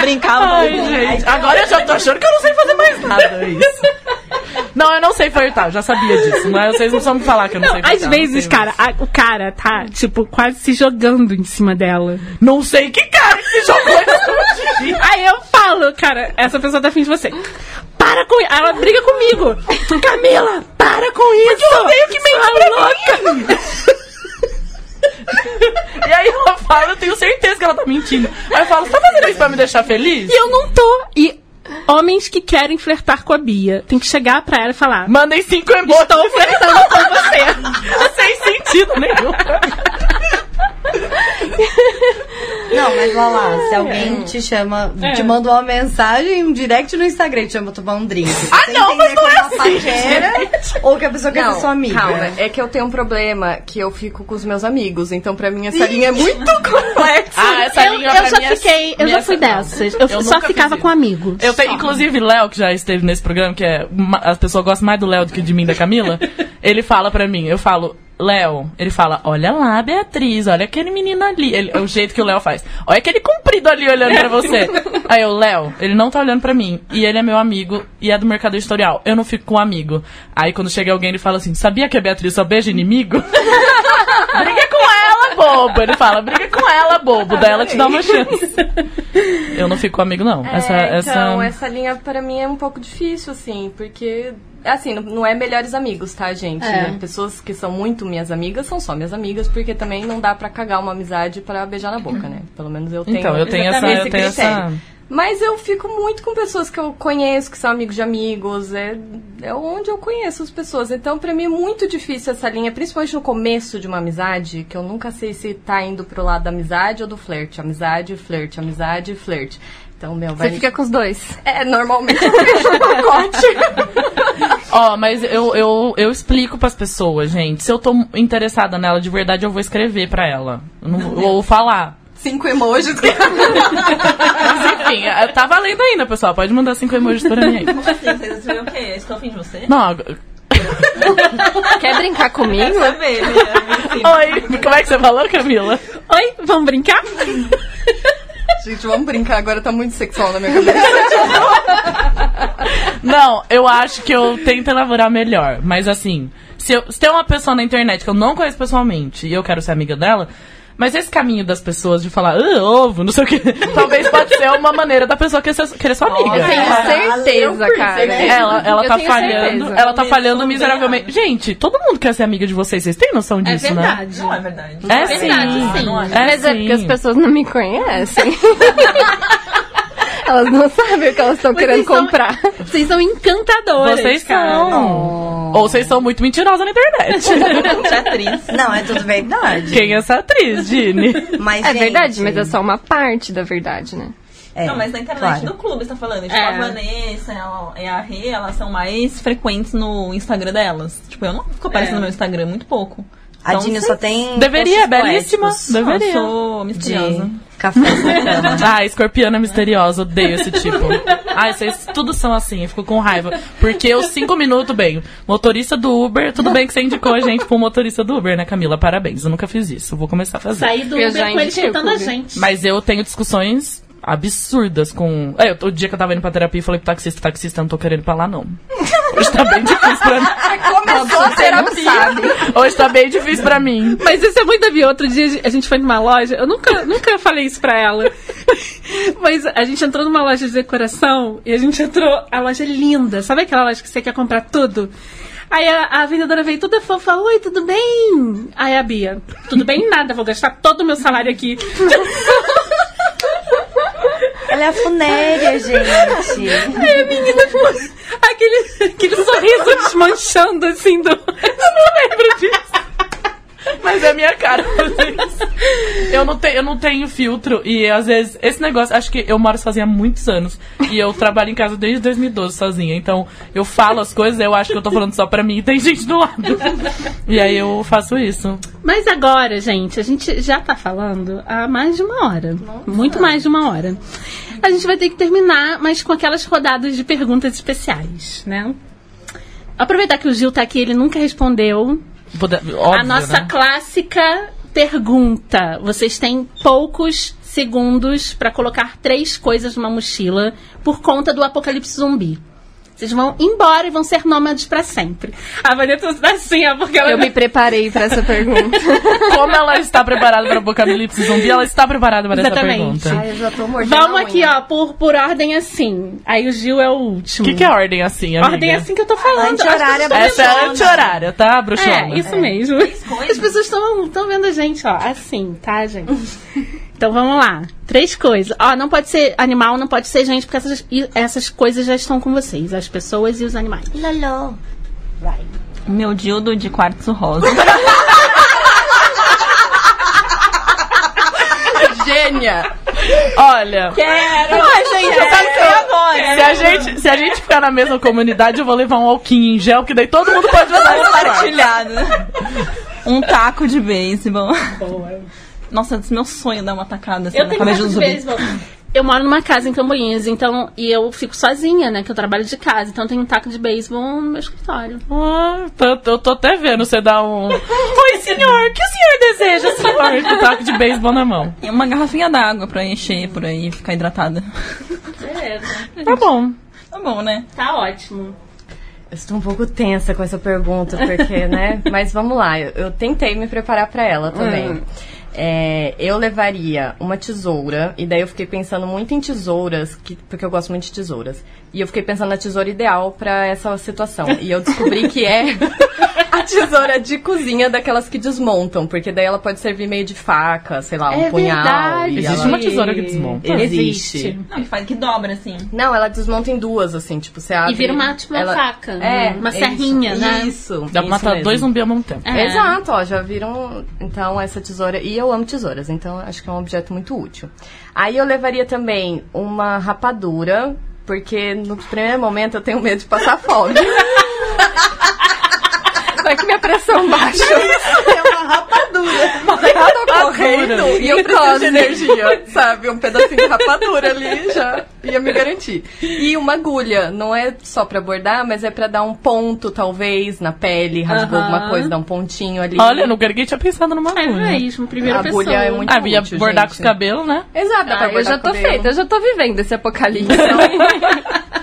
Brincava. Ai, gente. Agora eu já tô achando que eu não sei fazer mais nada. Isso. Não, eu não sei flertar, eu já sabia disso. Mas vocês não precisam me falar que eu não, sei Às flertar. não vezes, sei cara, a- o cara tá, tipo, quase se jogando em cima dela. Não sei que cara que se jogou nesse Aí eu falo, cara, essa pessoa tá afim de você. Para com isso. Ela briga comigo. Camila, para com isso. eu tenho que mentir pra louca. E aí ela fala, eu tenho certeza que ela tá mentindo. Aí eu falo, você tá fazendo isso pra me deixar feliz? E eu não tô. E homens que querem flertar com a Bia, tem que chegar pra ela e falar: Mandem cinco emojis. Estou flertando com você. Sem sentido nenhum. Não, mas vai lá, se alguém te chama, te manda uma mensagem, um direct no Instagram, te chama pra tomar um drink. Ah, Você não, mas não é assim, paquera, ou que a pessoa quer ser sua amiga. calma. É que eu tenho um problema que eu fico com os meus amigos. Então, pra mim, essa linha é muito complexa. Ah, essa Eu, linha eu pra já mim é- fiquei, eu já minha- fui dessas. Eu, Eu só ficava com amigos. Eu tenho, inclusive, Léo, que já esteve nesse programa, que é. uma- as pessoas gostam mais do Léo do que de mim, da Camila. ele fala pra mim, eu falo, Léo, ele fala, olha lá, Beatriz, olha aquele menino ali. Ele, é o jeito que o Léo faz. Olha aquele comprido ali olhando pra você. Aí eu, Léo, ele não tá olhando pra mim. E ele é meu amigo e é do mercado editorial. Eu não fico com um amigo. Aí quando chega alguém, ele fala assim: sabia que a Beatriz só beija inimigo? briga com ela, bobo. Ele fala, briga com ela, bobo. Daí ela te dá uma chance. Eu não fico com amigo, não. essa, É, essa... então, essa linha pra mim é um pouco difícil, assim, porque, assim, não- é melhores amigos, tá, gente? É. Pessoas que são muito minhas amigas são só minhas amigas, porque também não dá pra cagar uma amizade pra beijar na boca, né? Pelo menos eu tenho, Então, eu tenho essa. esse Eu tenho essa... Mas eu fico muito com pessoas que eu conheço, que são amigos de amigos. É, é onde eu conheço as pessoas. Então, pra mim, é muito difícil essa linha, principalmente no começo de uma amizade, que eu nunca sei se tá indo pro lado da amizade ou do flerte. Amizade, flerte, amizade, flerte. Então, meu, vai. Você fica com os dois. É, normalmente eu fecho o pacote. Ó, mas eu, eu, eu explico pras pessoas, gente. Se eu tô interessada nela de verdade, eu vou escrever pra ela. Não vou falar. Cinco emojis. Mas enfim, eh, tá valendo ainda, pessoal. Pode mandar cinco emojis pra mim aí. Como assim? Vocês o quê? Estou afim de você? Não, Quer brincar comigo? Saber. Oi, como é que você falou, Camila? Oi, vamos brincar? Gente, vamos brincar agora, tá muito sexual na minha cabeça. Não, eu acho que eu tento elaborar melhor. Mas assim, se, eu, se tem uma pessoa na internet que eu não conheço pessoalmente e eu quero ser amiga dela, mas esse caminho das pessoas de falar, ah, ovo, não sei o que, talvez pode ser uma maneira da pessoa querer ser, querer ser sua amiga. Eu tenho certeza, cara. Ela, ela Eu tá tenho falhando, certeza. ela tá falhando Começou miseravelmente. Gente, todo mundo quer ser amiga de vocês, vocês têm noção É disso, né? verdade. Não é verdade. É verdade, sim. sim. Não é. É Mas é porque as pessoas não me conhecem. elas não sabem o que elas estão querendo vocês são- comprar. Vocês são encantadoras. Vocês cara. são. Ou vocês são muito mentirosas na internet. Gente, atriz. Não, é tudo verdade. Quem é essa atriz, Dini? Mas, É gente, verdade, mas é só uma parte da verdade, né? é, não, mas na internet claro. do clube você tá falando. Tipo, É. a Vanessa e a Rê, elas são mais frequentes no Instagram delas. Tipo, eu não fico aparecendo É. no meu Instagram muito pouco. A Então, Dini só tem. Deveria, posts belíssima. poéticos Eu Deveria. sou misteriosa. De café. Ah, escorpiana misteriosa, odeio esse tipo. Ai, vocês tudo são assim, eu fico com raiva. Porque os cinco minutos, bem, motorista do Uber, tudo bem que você indicou a gente pro motorista do Uber, né, Camila? Parabéns, eu nunca fiz isso, eu vou começar a fazer. Sair do Eu Uber com ele tentando a gente. Mas eu tenho discussões absurdas com. É, o dia que eu tava indo pra terapia, eu falei pro taxista, taxista, eu não tô querendo ir pra lá, não. Hoje tá bem difícil pra mim. Começou a terapia. Hoje tá bem difícil pra mim. Mas isso é muito da Bia. Outro dia a gente foi numa loja, eu nunca, nunca falei isso pra ela. Mas a gente entrou numa loja de decoração e a gente entrou. A loja é linda. Sabe aquela loja que você quer comprar tudo? Aí a, a vendedora veio toda fofa, oi, tudo bem? Aí a Bia, tudo bem? Nada, vou gastar todo o meu salário aqui. Ela é a funéria, gente. Aí a menina. Aquele, aquele sorriso desmanchando assim do. Eu não lembro disso. Mas é a minha cara fazer isso. Eu não, tenho, eu não tenho filtro e às vezes esse negócio, acho que eu moro sozinha há muitos anos e eu trabalho em casa desde 2012 sozinha. Então eu falo as coisas, eu acho que eu tô falando só pra mim e tem gente do lado. E aí eu faço isso. Mas agora, gente, a gente já tá falando há mais de uma hora. Muito mais de uma hora. A gente vai ter que terminar, mas com aquelas rodadas de perguntas especiais, né? Aproveitar que o Gil tá aqui, ele nunca respondeu. Pode- Óbvio, a nossa né? clássica pergunta. Vocês têm poucos segundos pra colocar três coisas numa mochila por conta do apocalipse zumbi. Vocês vão embora e vão ser nômades pra sempre. A Vanessa tá assim, ó, porque ela Eu me preparei pra essa pergunta. Como ela está preparada para o apocalipse zumbi, ela está preparada para Exatamente. essa pergunta. Ai, eu já tô mordendo Vamos aqui, ó, por, por ordem assim. Aí o Gil é o O último. que, que é ordem assim, amiga? Ordem assim que eu tô falando. Anti-horária Essa é anti-horária, tá, bruxona? É, isso mesmo. As pessoas estão vendo a gente, ó, assim, tá, gente? Então vamos lá. Três coisas. Ó, não pode ser animal, não pode ser gente, porque essas, essas coisas já estão com vocês. As pessoas e os animais. Loló. Meu dildo de quartzo rosa. Gênia! Olha, Quero! Ai, gente, Quero eu- agora. se a, gente, se a gente ficar na mesma comunidade, eu vou levar um alquinho em gel, que daí todo mundo pode levar. Compartilhado. Um taco de beisebol. Nossa, esse meu sonho é dar uma tacada assim Eu na tenho cabeça taco do de zumbi. beisebol. Eu moro numa casa em Camboinhas, então, e eu fico sozinha, né? Que eu trabalho de casa, então eu tenho um taco de beisebol no meu escritório. Ah, tô- eu tô até vendo você dar um. Oi, senhor, o que o senhor deseja, senhor? Com o taco de beisebol na mão. E uma garrafinha d'água pra encher por aí e ficar hidratada. Beleza. Tá bom. Tá bom, né? Tá ótimo. Eu estou um pouco tensa com essa pergunta, porque, né? Mas vamos lá, eu, eu tentei me preparar pra ela também. É, eu levaria uma tesoura, e daí eu fiquei pensando muito em tesouras, que, porque eu gosto muito de tesouras. E eu fiquei pensando na tesoura ideal pra essa situação. E eu descobri que é a tesoura de cozinha daquelas que desmontam, porque daí ela pode servir meio de faca, sei lá, um É punhal. verdade. e Existe ela- uma tesoura que desmonta? Existe. Não, que faz que dobra, assim. Não, ela desmonta em duas, assim, tipo, você abre... E vira uma, tipo, uma ela- faca, É, uma isso, serrinha, né? Isso. Dá pra isso matar mesmo. dois zumbis ao mesmo tempo. É. Exato, ó, já viram, então, essa tesoura. E eu amo tesouras, então acho que é um objeto muito útil. Aí eu levaria também uma rapadura, porque no primeiro momento eu tenho medo de passar fome. Vai que minha pressão baixa. é uma rapadura. Mas eu tô correndo e eu preciso de energia, sabe? Um pedacinho de rapadura ali já ia me garantir. E uma agulha, não é só pra bordar, mas é pra dar um ponto, talvez, na pele, rasgou alguma coisa, dar um pontinho ali. Olha, nunca ninguém tinha pensado numa É agulha. mesmo, primeira A agulha pessoa. é muito Ah, ia útil, bordar gente. com os cabelos, né? Exato, Ah, eu já tô feita, eu já tô vivendo esse apocalipse.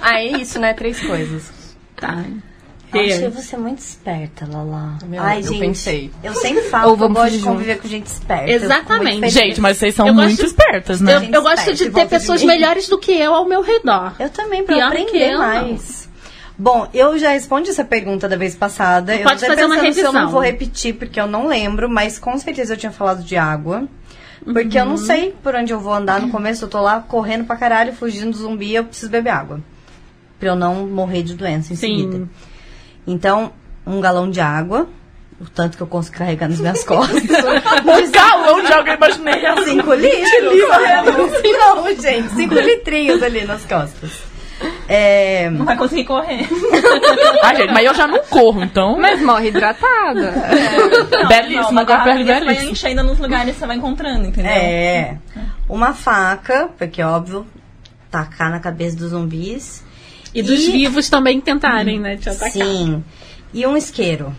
Ah, é isso, né? Três coisas. Tá. Acho que você é muito esperta, Lala. Meu, Ai, eu gente. pensei. Eu sempre falo Ou que eu vamos gosto de conviver com gente esperta. Eu Exatamente. Gente, mas vocês são Eu muito gosto- espertas, né? Eu, eu gosto de ter de pessoas mim. melhores do que eu ao meu redor. Eu também, pra eu Pior que aprender eu, não. mais. Bom, eu já respondi essa pergunta da vez passada. eu Pode tô fazer uma pensando se eu revisão. não vou repetir, porque eu não lembro, mas com certeza eu tinha falado de água. Porque eu não sei por onde eu vou andar no começo. Eu tô lá correndo pra caralho, fugindo do zumbi, eu preciso beber água. Pra eu não morrer de doença em Sim. seguida. Então, um galão de água. O tanto que eu consigo carregar nas minhas costas. Um galão de água, eu imaginei. Cinco litros? Não, gente. Cinco litrinhos ali nas costas. É... Não vai conseguir correr. Ah, gente, mas eu já não corro, então. Mas morre hidratada. belíssimo, uma uma pele garrafinha você vai belíssima. enchendo nos lugares que você vai encontrando, entendeu? É. Uma faca, porque óbvio, tacar na cabeça dos zumbis. E dos E- vivos também tentarem, né? Te atacar. Sim. E um isqueiro.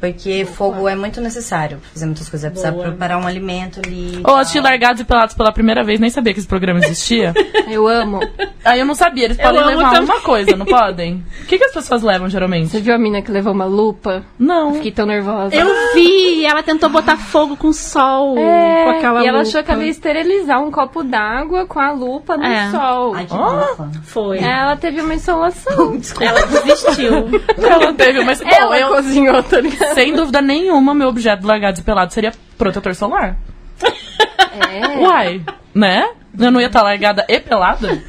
Porque fogo é muito necessário pra fazer muitas coisas. É precisar Boa. preparar um alimento ali. Ô, tal. assisti Largados e Pelados pela primeira vez, nem sabia que esse programa existia. Eu amo. Aí eu não sabia, eles Eu podem levar também. uma coisa, não podem? O que, que as pessoas levam, geralmente? Você viu a mina que levou uma lupa? Não. Fiquei tão nervosa. Eu vi, ela tentou botar fogo com sol. É, com aquela e ela lupa. achou que ela ia esterilizar um copo d'água com a lupa no É. sol. Ai, que bofa. Foi. Ela teve uma insolação. Ela desistiu. Ela teve, mas bom, ela eu, cozinhou, tá ligado? Sem dúvida nenhuma, meu objeto do Largados e Pelados seria protetor solar. É. Uai, né? Eu não ia estar largada e pelada?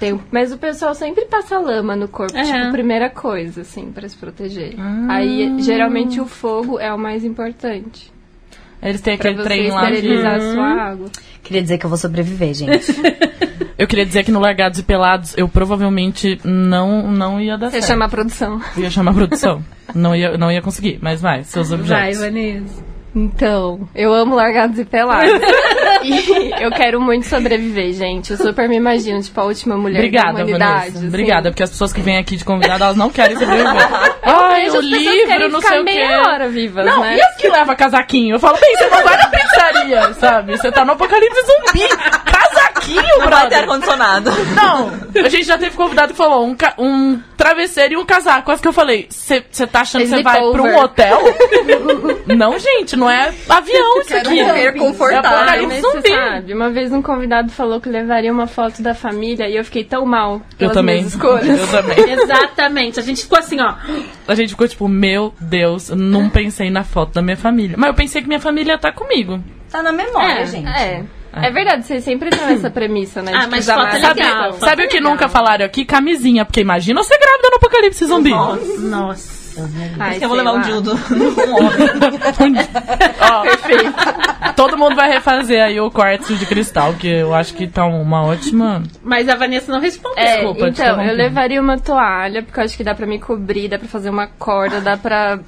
Tem- mas o pessoal sempre passa lama no corpo, É. tipo, primeira coisa, assim, pra se proteger. Aí, geralmente, o fogo é o mais importante. Eles têm Pra aquele trem lá de... esterilizar a sua água. Queria dizer que eu vou sobreviver, gente. Eu queria dizer que no Largados e Pelados eu provavelmente não, não ia dar Você certo. chama a produção. Ia chamar a produção. não, ia, não ia conseguir, mas vai, seus Vai, objetos. Vanessa. Então, eu amo largados e pelados. e eu quero muito sobreviver, gente. Eu super me imagino, tipo, a última mulher Obrigada, da humanidade. Vanessa. assim. Obrigada, porque as pessoas que vêm aqui de convidada, elas não querem sobreviver. Ai, o livro, não sei o quê. meia hora vivas, Não, né? e as que leva casaquinho? Eu falo, bem, você não vai na pizzaria, sabe? Você tá no apocalipse zumbi. Casaquinho, Não vai ter brother. ar-condicionado. Não, a gente já teve convidado que falou um, ca- um travesseiro e um casaco. Quase que eu falei, você tá achando que você vai pra um Sleepover. hotel? não, gente, não é avião isso Quero aqui. morrer confortável. Ah, apocalipse mas você zumbi. sabe, uma vez um convidado falou que levaria uma foto da família e eu fiquei tão mal Eu pelas também. minhas escolhas. Eu também. Exatamente. A gente ficou assim, ó. A gente ficou tipo, meu Deus, eu não pensei na foto da minha família. Mas eu pensei que minha família tá comigo. Tá na memória, É, gente. É. É verdade, vocês sempre têm essa premissa, né? Ah, mas foto é legal. Sabe, sabe o que nunca falaram aqui? Camisinha, porque imagina você grávida no apocalipse zumbi. Nossa. Ai, Acho que eu vou levar um lá. dildo. Um homem. Ó, Todo mundo vai refazer aí o quartzo de cristal, que eu acho que tá uma ótima. Mas a Vanessa não respondeu. É, Desculpa, então, eu levaria uma toalha, porque eu acho que dá pra me cobrir, dá pra fazer uma corda, dá pra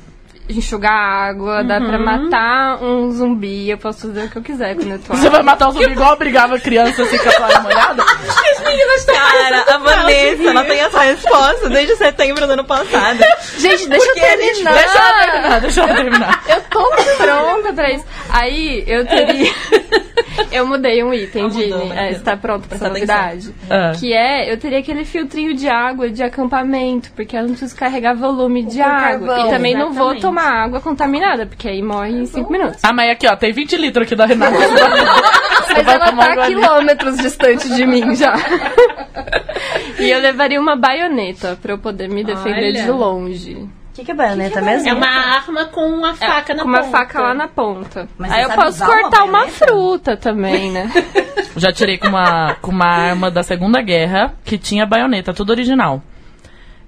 enxugar água, dá pra matar um zumbi. Eu posso fazer o que eu quiser com a minha toalha. Você vai matar o zumbi igual obrigava a criança assim com a toalha molhada? Cara, a Vanessa, ela tem essa resposta desde setembro do ano passado. Gente, deixa Porque eu a gente- terminar. Deixa ela terminar, deixa ela terminar. Eu tô pronta pra isso. Aí, eu teria... eu mudei um item, Ah, Dini. É, você tá pronto pra essa novidade? Ah. Que é, eu teria aquele filtrinho de água de acampamento, porque eu não preciso carregar volume de água. carvão. E também não vou Exatamente. tomar água contaminada, porque aí morre em 5 minutos. Ah, mas aqui, ó, tem 20 litros aqui da Renata. Mas ela tá quilômetros distante de mim já. e eu levaria uma baioneta pra eu poder me defender Olha. de longe. Que, que é baioneta mesmo? É uma arma com uma faca na com uma ponta. faca lá na ponta. Mas Aí eu posso uma cortar uma, baioneta? fruta também, né? Já tirei com uma, com uma arma da Segunda Guerra que tinha baioneta, tudo original.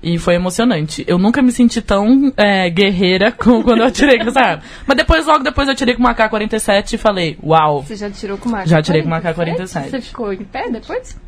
E foi emocionante. Eu nunca me senti tão é, guerreira como quando eu atirei com essa arma. Mas depois, logo depois, eu tirei com uma K-47 e falei, uau. Você já tirou com uma Já tirei com uma K-47. Você ficou em pé depois?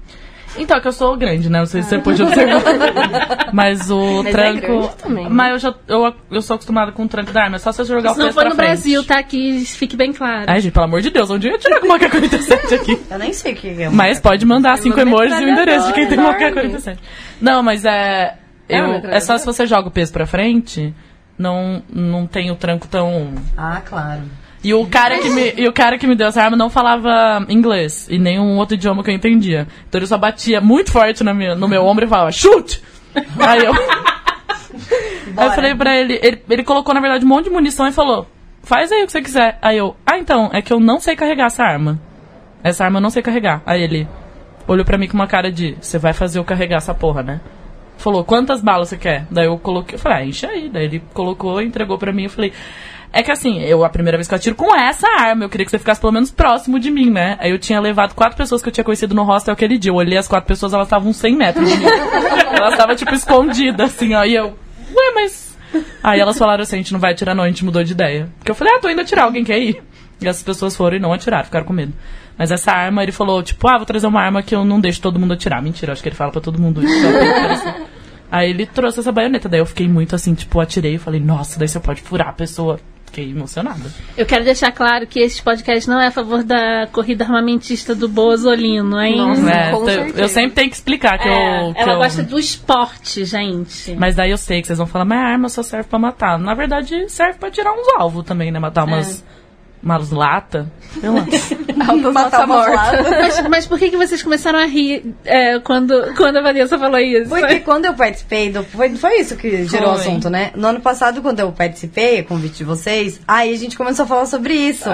Então, é que eu sou grande, né? Não sei se você pôde observar. Mas o Mas é tranco. grande também, né? Mas eu já eu, eu sou acostumada com o tranco da arma. É só você jogar Se o não peso for no frente. Brasil, tá aqui, fique bem claro. Ai, gente, pelo amor de Deus, onde eu ia tirar com uma K-47 aqui? Eu nem sei o que é. Mas pode mandar cinco emojis e o endereço de quem tem uma metralhadora K-47. Não, mas é. É eu- é, só se você joga o peso pra frente, não, não tem o tranco tão. Ah, claro. E o, cara que me, e o cara que me deu essa arma não falava inglês e nenhum outro idioma que eu entendia. Então ele só batia muito forte na minha, no meu ombro e falava, chute! Aí eu. Aí eu falei pra ele, ele, ele colocou na verdade um monte de munição e falou, faz aí o que você quiser. Aí eu, ah então, é que eu não sei carregar essa arma. Essa arma eu não sei carregar. Aí ele olhou pra mim com uma cara de, você vai fazer eu carregar essa porra, né? Falou, quantas balas você quer? Daí eu coloquei, eu falei, ah, enche aí. Daí ele colocou, entregou pra mim, eu falei, é que assim, eu a primeira vez que eu atiro com essa arma, eu queria que você ficasse pelo menos próximo de mim, né? Aí eu tinha levado quatro pessoas que eu tinha conhecido no hostel aquele dia. Eu olhei as quatro pessoas, elas estavam uns 100 metros de mim. elas estavam, tipo, escondidas, assim, ó. E eu, ué, mas. Aí elas falaram assim: a gente não vai atirar, não, a gente mudou de ideia. Porque eu falei, ah, tô indo atirar, alguém quer ir? E essas pessoas foram e não atiraram, ficaram com medo. Mas essa arma, ele falou, tipo, ah, vou trazer uma arma que eu não deixo todo mundo atirar. Mentira, acho que ele fala pra todo mundo isso. parecer. Aí ele trouxe essa baioneta, daí eu fiquei muito assim, tipo, atirei e falei, nossa, daí você pode furar a pessoa. Fiquei emocionada. Eu quero deixar claro que esse podcast não é a favor da corrida armamentista do Bozolino, hein? Nossa. É, eu sempre tenho que explicar que É, eu. que ela eu- gosta do esporte, gente. Mas daí eu sei que vocês vão falar, mas a arma só serve pra matar. Na verdade, serve pra tirar uns alvos também, né? Matar umas. Umas latas. Sei lá. Matar uma morta. lata. Mas, mas por que, que vocês começaram a rir é, quando, quando a Vanessa falou isso? Porque quando eu participei do. Foi, foi isso que gerou o assunto, né? No ano passado, quando eu participei, a convite de vocês, aí a gente começou a falar sobre isso.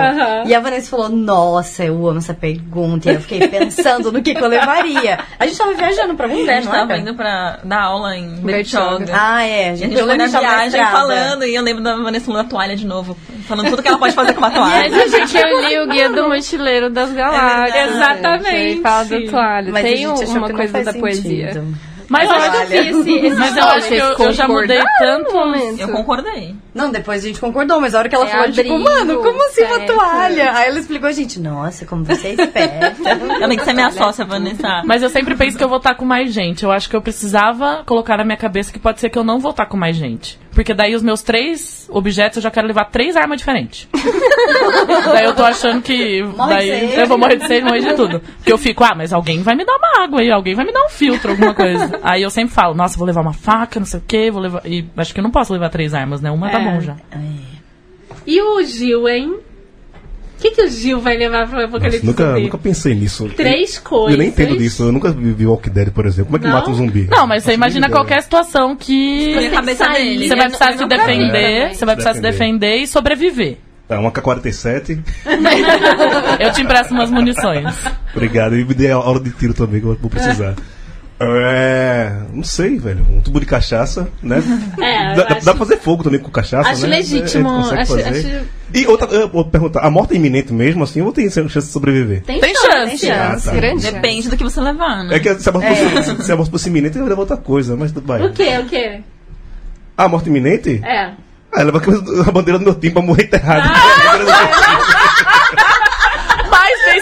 E a Vanessa falou: Nossa, eu amo essa pergunta. E eu fiquei pensando no que, que eu levaria. A gente tava viajando pra algum A lugar, não tava era? indo pra dar aula em Bertioga. Ah, é. A gente eu foi na viagem falando, e eu lembro da Vanessa falando da toalha de novo. Falando tudo que ela pode fazer com uma toalha. Mas a gente eu li o Guia do Mochileiro das Galáxias. verdade. Exatamente. Fala da toalha. Mas Tem uma coisa da poesia. sentido. Mas Eu eu acho que esse, esse Mas eu acho que eu, eu já mudei tanto. momento. Eu concordei. Não, depois a gente concordou, mas a hora que ela É falou, tipo, abrigo, mano, como assim uma certo. toalha? Aí ela explicou, a gente, nossa, como você é esperta. Ela que ser minha sócia, Vanessa. Mas eu sempre penso que eu vou estar com mais gente. Eu acho que eu precisava colocar na minha cabeça que pode ser que eu não vou estar com mais gente. Porque daí os meus três objetos eu já quero levar três armas diferentes. daí eu tô achando que. Morre daí eu vou morrer de sede, morrer de tudo. Porque eu fico, ah, mas alguém vai me dar uma água aí, alguém vai me dar um filtro, alguma coisa. aí eu sempre falo, nossa, vou levar uma faca, não sei o quê, vou levar. E acho que eu não posso levar três armas, né? Uma tá É. bom já. E o Gil, hein? O que, que o Gil vai levar pro Nossa, Apocalipse nunca, zumbi? nunca pensei nisso. Três Eu, coisas. eu nem entendo disso. Eu nunca vi vi Walking Dead, por exemplo. Como é que Não? mata um zumbi? Não, mas você imagina qualquer ideia. situação que. A cabeça dele. Você vai precisar Eu se nunca defender, você vai precisar se Defender. e sobreviver. Tá, uma K-47. Eu te empresto umas munições. Obrigado. E me dê a hora de tiro também, que eu vou precisar. É. Não sei, velho. Um tubo de cachaça, né? É, dá, dá acho- pra fazer fogo também com cachaça, Acho né? legítimo, É, acho- fazer. acho- E outra, eu vou perguntar: a morte é iminente mesmo, assim, ou tem chance de sobreviver? Tem, Tem chance. chance. Ah, tá. Grande Depende do que você levar, né? É que se a morte, fosse, se a morte fosse iminente, eu ia levar outra coisa, mas tudo bem. O quê? O quê? Ah, a morte iminente? É. Ah, leva a bandeira do meu time pra morrer enterrado. Mas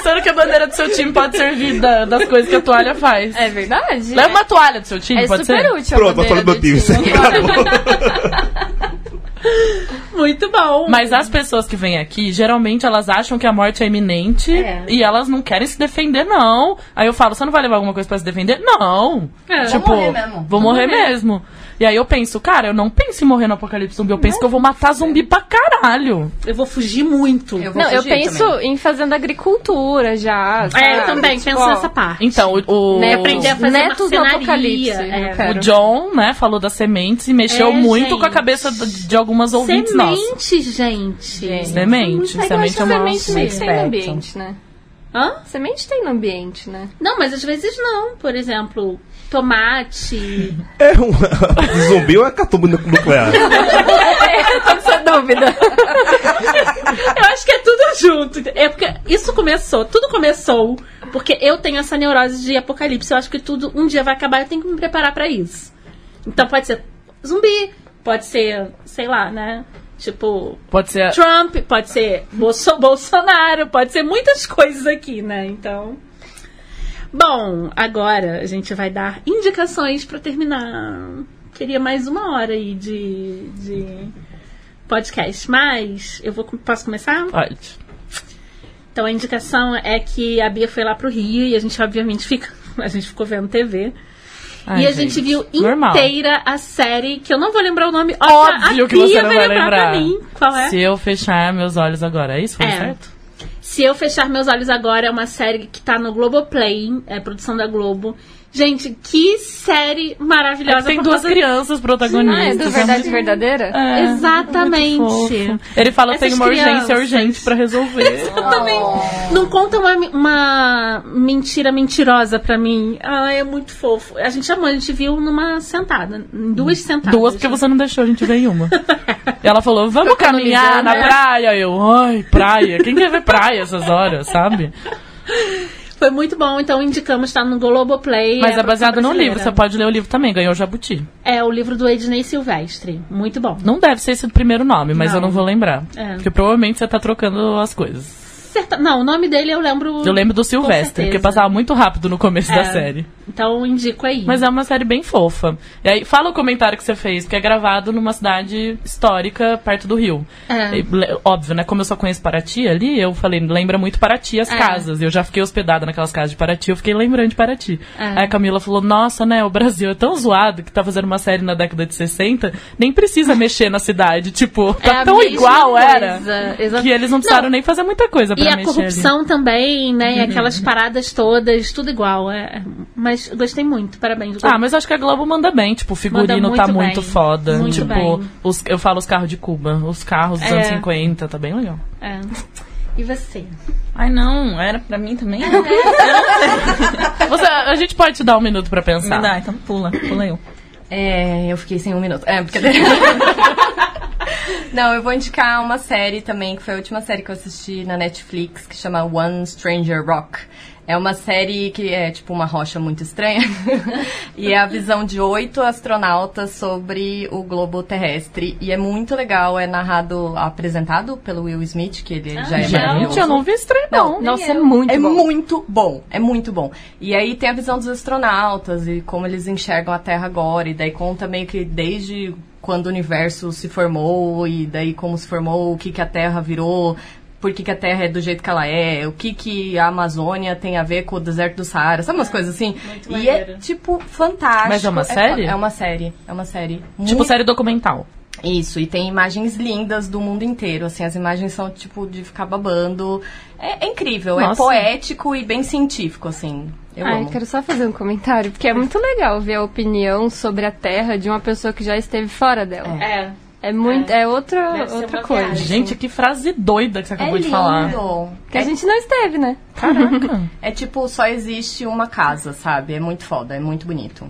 pensando que a bandeira do seu time pode servir da- das coisas que a toalha faz. É verdade. Leva uma toalha do seu time, É pode super ser? útil. a Pronto, vou falar do bandeira time. time. Muito bom. Mas as pessoas que vêm aqui, geralmente elas acham que a morte é iminente É. e elas não querem se defender, não. Aí eu falo, você não vai levar alguma coisa pra se defender? Não. É. Tipo, Vou morrer mesmo. Vou morrer mesmo. E aí eu penso, cara, eu não penso em morrer no apocalipse zumbi, eu penso que eu vou matar zumbi pra caralho. Eu vou fugir muito. Eu vou Não, eu penso também. em fazendo agricultura já. É, sabe? eu também Tipo, penso nessa parte. Então, o, o, Netos, aprender a fazer netos no marcenaria, apocalipse. é. o. John, né, falou das sementes e mexeu É, muito gente. com a cabeça de, de algumas ouvintes nossas. Semente, gente. Gente. Semente, Muito semente é uma... Semente tem no ambiente, né? Hã? Semente tem no ambiente, né? Não, mas às vezes não. Por exemplo, tomate. É um zumbi ou é catumba nu- nuclear? Essa dúvida. Eu acho que é tudo junto. É porque isso começou, tudo começou porque eu tenho essa neurose de apocalipse. Eu acho que tudo um dia vai acabar e eu tenho que me preparar pra isso. Então pode ser zumbi, pode ser, sei lá, né? Tipo, Pode ser. Trump, pode ser Bolso- Bolsonaro, pode ser muitas coisas aqui, né? Então. Bom, agora a gente vai dar indicações pra terminar. Queria mais uma hora aí de, de podcast, mas eu vou posso começar? Pode. Então a indicação é que a Bia foi lá pro Rio e a gente obviamente fica, a gente ficou vendo TV. Ai, e a gente, viu normal. inteira a série, que eu não vou lembrar o nome. Óbvio a que Bia você não vai lembrar lembrar. pra mim. Qual é? Se eu fechar meus olhos agora, é isso? Foi É. certo? Se eu fechar meus olhos agora, é uma série que tá no Globoplay, é produção da Globo. Gente, que série É que maravilhosa. tem duas causa- crianças protagonistas. Ah, é do Verdade Verdadeira? É, Exatamente. muito fofo. Ele fala que tem uma urgência crianças. urgente pra resolver. Também não conta uma, uma mentira mentirosa pra mim. Ah, é muito fofo. A gente amou, a gente viu numa sentada, em duas sentadas. Duas porque você não deixou a gente ver em uma. E ela falou, vamos caminhar na né? praia. Eu, ai, praia. Quem quer ver praia essas horas, sabe? Foi muito bom, então indicamos, tá no Globoplay. Mas a é baseado no livro, você pode ler o livro também, ganhou Jabuti. É o livro do Ednei Silvestre. Muito bom. Não deve ser esse o primeiro nome, mas Não. eu não vou lembrar. É. Porque provavelmente você tá trocando as coisas. Certa- Não, o nome dele eu lembro. Eu lembro do Silvestre, porque passava muito rápido no começo É. da série. Então indico aí. Mas é uma série bem fofa. E aí, fala o comentário que você fez, porque é gravado numa cidade histórica perto do Rio. É. E, óbvio, né? Como eu só conheço Paraty ali, eu falei, lembra muito Paraty as É. casas. Eu já fiquei hospedada naquelas casas de Paraty, eu fiquei lembrando de Paraty. É. Aí a Camila falou, nossa, né? O Brasil é tão zoado que tá fazendo uma série na década de 60, nem precisa mexer na cidade. Tipo, É tá a tão igual coisa, era. exa- Que eles não precisaram nem fazer muita coisa pra E a mexer corrupção também, né? E Uhum. aquelas paradas todas, tudo igual. É... Mas gostei muito, parabéns. Ah, mas acho que a Globo manda bem. Tipo, o figurino Manda tá muito muito bem. foda. Muito tipo, bem. Os, eu falo os carros de Cuba. Os carros dos É. anos 50, tá bem legal. É. E você? Ai, não, era pra mim também? Você, a gente pode te dar um minuto pra pensar. Me dá, então pula, pula eu. É, eu fiquei sem um minuto. É, porque... Não, eu vou indicar uma série também, que foi a última série que eu assisti na Netflix, que chama One Stranger Rock. É uma série que é tipo uma rocha muito estranha. e é a visão de oito astronautas sobre o globo terrestre. E é muito legal, é narrado, apresentado pelo Will Smith, que ele já é maravilhoso. Gente, eu não vi estranho, não. Nossa, é muito É bom. muito bom, é muito bom. E aí tem a visão dos astronautas e como eles enxergam a Terra agora. E daí conta meio que desde quando o universo se formou e daí como se formou, o que, que a Terra virou, por que, que a Terra é do jeito que ela é, o que, que a Amazônia tem a ver com o deserto do Saara, sabe umas coisas assim? e é, tipo, fantástico. Mas é uma fo- série? É uma série, é uma série. Tipo Muito- série documental. isso, e tem imagens lindas do mundo inteiro, assim, as imagens são tipo de ficar babando. É, é incrível, é Nossa. poético e bem científico, assim. Eu Ai, amo. quero só fazer um comentário, porque é muito legal ver a opinião sobre a Terra de uma pessoa que já esteve fora dela. É. É, muito, é, outra, Deve ser outra uma coisa. viagem. Gente, que frase doida que você acabou é de falar. lindo. Que a gente não esteve, né? Caraca. É tipo, só existe uma casa, sabe? É muito foda, é muito bonito.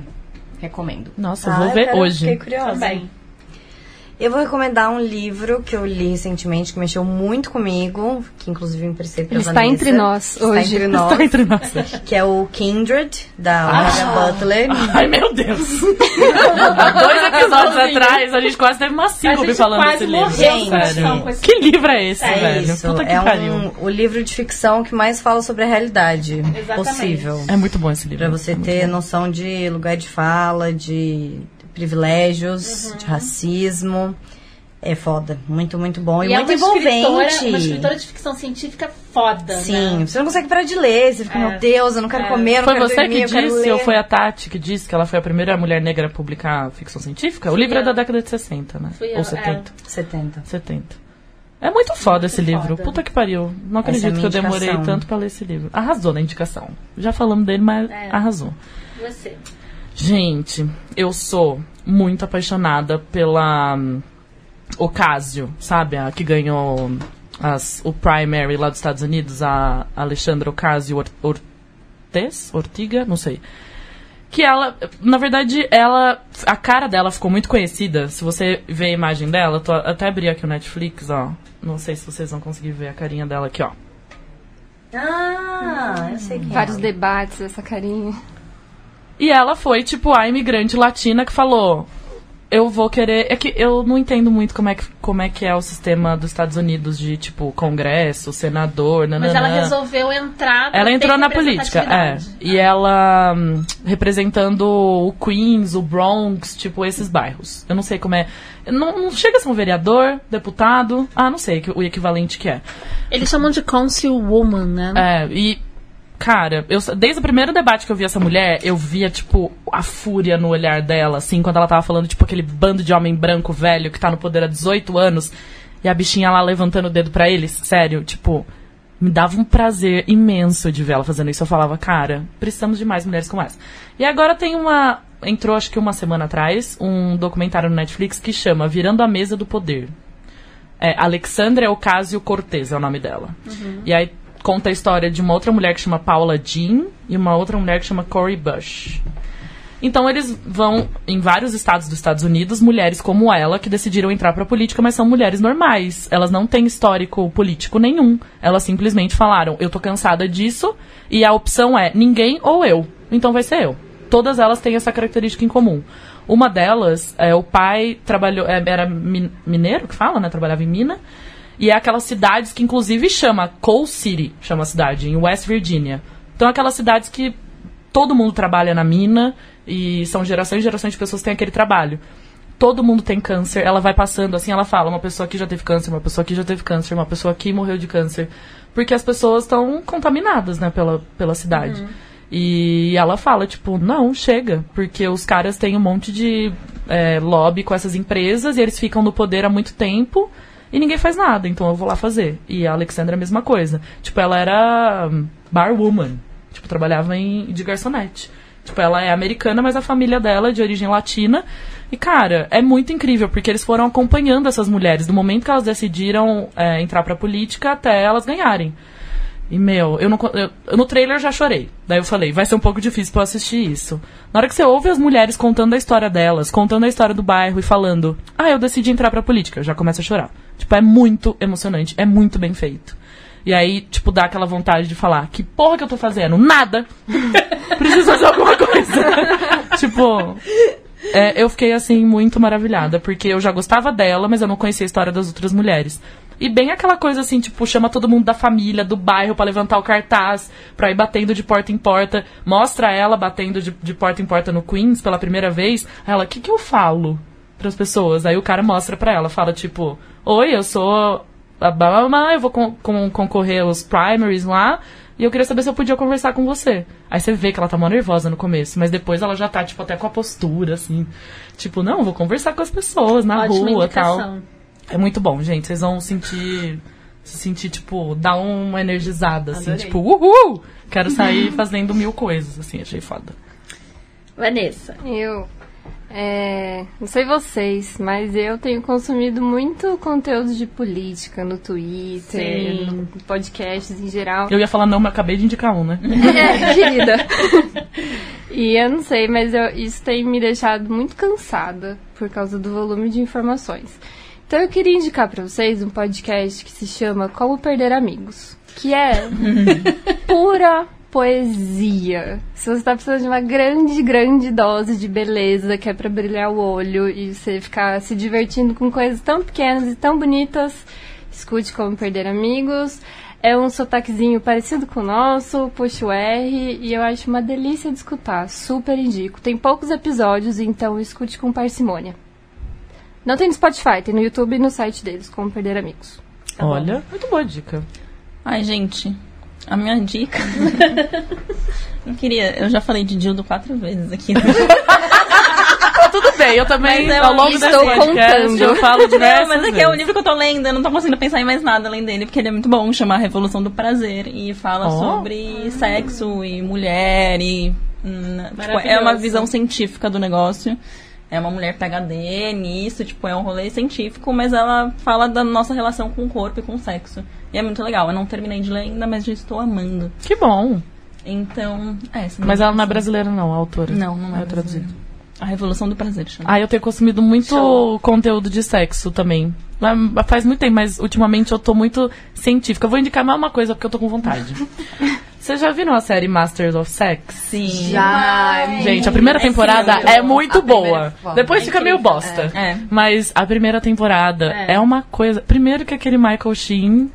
Recomendo. Nossa, eu Ah, vou ver hoje. Fiquei curiosa. Também. Eu vou recomendar um livro que eu li recentemente, que mexeu muito comigo, que inclusive eu emprestei pra Ele está Vanessa. entre nós Está hoje. entre nós, Tá entre nós. que é o Kindred, da Olivia Butler. Ai, meu Deus. Dois episódios atrás, a gente quase teve uma gente falando desse livro. esse Que livro é esse, É velho? isso, Puta que é pariu. um, o livro de ficção que mais fala sobre a realidade Exatamente. possível. É muito bom esse livro. Pra você ter noção de lugar de fala, de privilégios, Uhum. de racismo. É foda. Muito, muito bom. E, E é muito uma escritora, envolvente. uma escritora de ficção científica foda, Sim, né? você não consegue parar de ler. Você fica, É. meu Deus, eu não quero É. comer, eu não Foi quero você dormir, que eu disse, ou foi a Tati que disse que ela foi a primeira mulher negra a publicar ficção científica? O livro é eu. da década de 60, né? Fui eu, ou 70. 70. 70. É muito foda esse livro. foda. Puta que pariu. Não é acredito que minha eu demorei tanto pra ler esse livro. Arrasou na indicação. Já falamos dele, mas É. arrasou. Você. Gente, eu sou muito apaixonada pela hum, Ocasio, sabe? A que ganhou as, o primary lá dos Estados Unidos, a Alexandra Ocasio-Cortez, Ortiga, não sei. Que ela, na verdade, ela, a cara dela ficou muito conhecida. Se você vê a imagem dela, tô, até abri aqui o Netflix, ó. Não sei se vocês vão conseguir ver a carinha dela aqui, ó. Ah, eu sei quem Vários é. debates, essa carinha. E ela foi, tipo, a imigrante latina que falou: Eu vou querer. É que eu não entendo muito como é que, como é, que é o sistema dos Estados Unidos de, tipo, congresso, senador, nananã. Mas ela resolveu entrar. Ela entrou na política, é. representatividade. E ela hum, representando o Queens, o Bronx, tipo, esses bairros. Eu não sei como é. Não, não chega a ser um vereador, deputado. Ah, não sei o equivalente que é. Eles chamam de councilwoman, né? É, e. Cara, eu, desde o primeiro debate que eu vi essa mulher, eu via, tipo, a fúria no olhar dela, assim, quando ela tava falando, tipo, aquele bando de homem branco velho que tá no poder há 18 anos, e a bichinha lá levantando o dedo pra eles, sério, tipo, me dava um prazer imenso de ver ela fazendo isso. Eu falava, cara, precisamos de mais mulheres como essa. E agora tem uma. Entrou, acho que uma semana atrás, um documentário no Netflix que chama Virando a Mesa do Poder. É, Alexandra Ocasio-Cortez é o nome dela. E aí conta a história de uma outra mulher que chama Paula Jean e uma outra mulher que chama Cori Bush. Então eles vão em vários estados dos Estados Unidos, mulheres como ela que decidiram entrar pra política, mas são mulheres normais. Elas não têm histórico político nenhum. Elas simplesmente falaram: "Eu tô cansada disso" e a opção é ninguém ou eu. Então vai ser eu. Todas elas têm essa característica em comum. Uma delas, é, o pai trabalhou, é, era min- mineiro que fala, né? Trabalhava em mina. E é aquelas cidades que inclusive chama Coal City, chama a cidade, em West Virginia. Então aquelas cidades que todo mundo trabalha na mina e são gerações e gerações de pessoas que têm aquele trabalho. Todo mundo tem câncer, ela vai passando assim, ela fala, uma pessoa aqui já teve câncer, uma pessoa aqui já teve câncer, uma pessoa aqui morreu de câncer. Porque as pessoas estão contaminadas, né, pela, pela cidade. E ela fala, tipo, não, chega, porque os caras têm um monte de é, lobby com essas empresas e eles ficam no poder há muito tempo e ninguém faz nada, então eu vou lá fazer. E a Alexandra é a mesma coisa. Tipo, ela era hum, barwoman, tipo, trabalhava em, de garçonete. Tipo, ela é americana, mas a família dela é de origem latina. E, cara, é muito incrível, porque eles foram acompanhando essas mulheres, do momento que elas decidiram é, entrar pra política até elas ganharem. E, meu, eu não. eu no trailer já chorei. Daí eu falei, vai ser um pouco difícil pra eu assistir isso. Na hora que você ouve as mulheres contando a história delas, contando a história do bairro e falando, ah, eu decidi entrar pra política, eu já começo a chorar. Tipo, é muito emocionante, é muito bem feito. E aí, tipo, dá aquela vontade de falar, que porra que eu tô fazendo? Nada! Preciso fazer alguma coisa. tipo. é, eu fiquei, assim, muito maravilhada, porque eu já gostava dela, mas eu não conhecia a história das outras mulheres. E bem aquela coisa assim, tipo, chama todo mundo da família, do bairro pra levantar o cartaz, pra ir batendo de porta em porta. Mostra ela batendo de, de porta em porta no Queens pela primeira vez. Ela, o que que eu falo pras pessoas? Aí o cara mostra pra ela, fala tipo, oi, eu sou a Bama, eu vou con- con- concorrer aos primaries lá, e eu queria saber se eu podia conversar com você. Aí você vê que ela tá mó nervosa no começo, mas depois ela já tá, tipo, até com a postura, assim. Tipo, não, vou conversar com as pessoas na Ótima rua e tal. indicação. É muito bom, gente. Vocês vão sentir. Se sentir, tipo, dar uma energizada, assim, Adorei. tipo, uhul! Quero sair fazendo mil coisas, assim, achei foda. Vanessa. Eu. É, não sei vocês, mas eu tenho consumido muito conteúdo de política no Twitter, Sim. no podcasts em geral. Eu ia falar não, mas acabei de indicar um, né? É, querida. e eu não sei, mas eu- isso tem me deixado muito cansada por causa do volume de informações. Então eu queria indicar pra vocês um podcast que se chama Como Perder Amigos, que é pura poesia. Se você tá precisando de uma grande, grande dose de beleza, que é pra brilhar o olho e você ficar se divertindo com coisas tão pequenas e tão bonitas, escute Como Perder Amigos. É um sotaquezinho parecido com o nosso, puxa o R, e eu acho uma delícia de escutar. Super indico. Tem poucos episódios, então escute com parcimônia. Não tem no Spotify, tem no YouTube e no site deles, Como Perder Amigos. Olha, muito boa dica. Ai, gente, a minha dica. eu queria. Eu já falei de Dildo quatro vezes aqui. Tudo bem, eu também, eu ao longo estou podcast, contando. eu falo diversas Não, mas é que vezes. é o livro que eu tô lendo, eu não tô conseguindo pensar em mais nada além dele, porque ele é muito bom, chama Revolução do Prazer, e fala Oh. sobre sexo e mulher, e hum, tipo, é uma visão científica do negócio. É uma mulher PhD nisso, tipo, é um rolê científico, mas ela fala da nossa relação com o corpo e com o sexo. E é muito legal. Eu não terminei de ler ainda, mas já estou amando. Que bom. Então, é. essa Mas ela não é brasileira, não, a autora. Não, não é É traduzida. A Revolução do Prazer chama. Ah, eu tenho consumido muito Show. conteúdo de sexo também. Faz muito tempo, mas ultimamente eu tô muito científica. Eu vou indicar mais uma coisa porque eu tô com vontade. Vocês já viram a série Masters of Sex? Sim. Já. Gente, a primeira temporada muito é muito A primeira boa. foda. Depois É fica meio bosta. É. Mas a primeira temporada é. É. uma coisa. Primeiro que aquele Michael Sheen.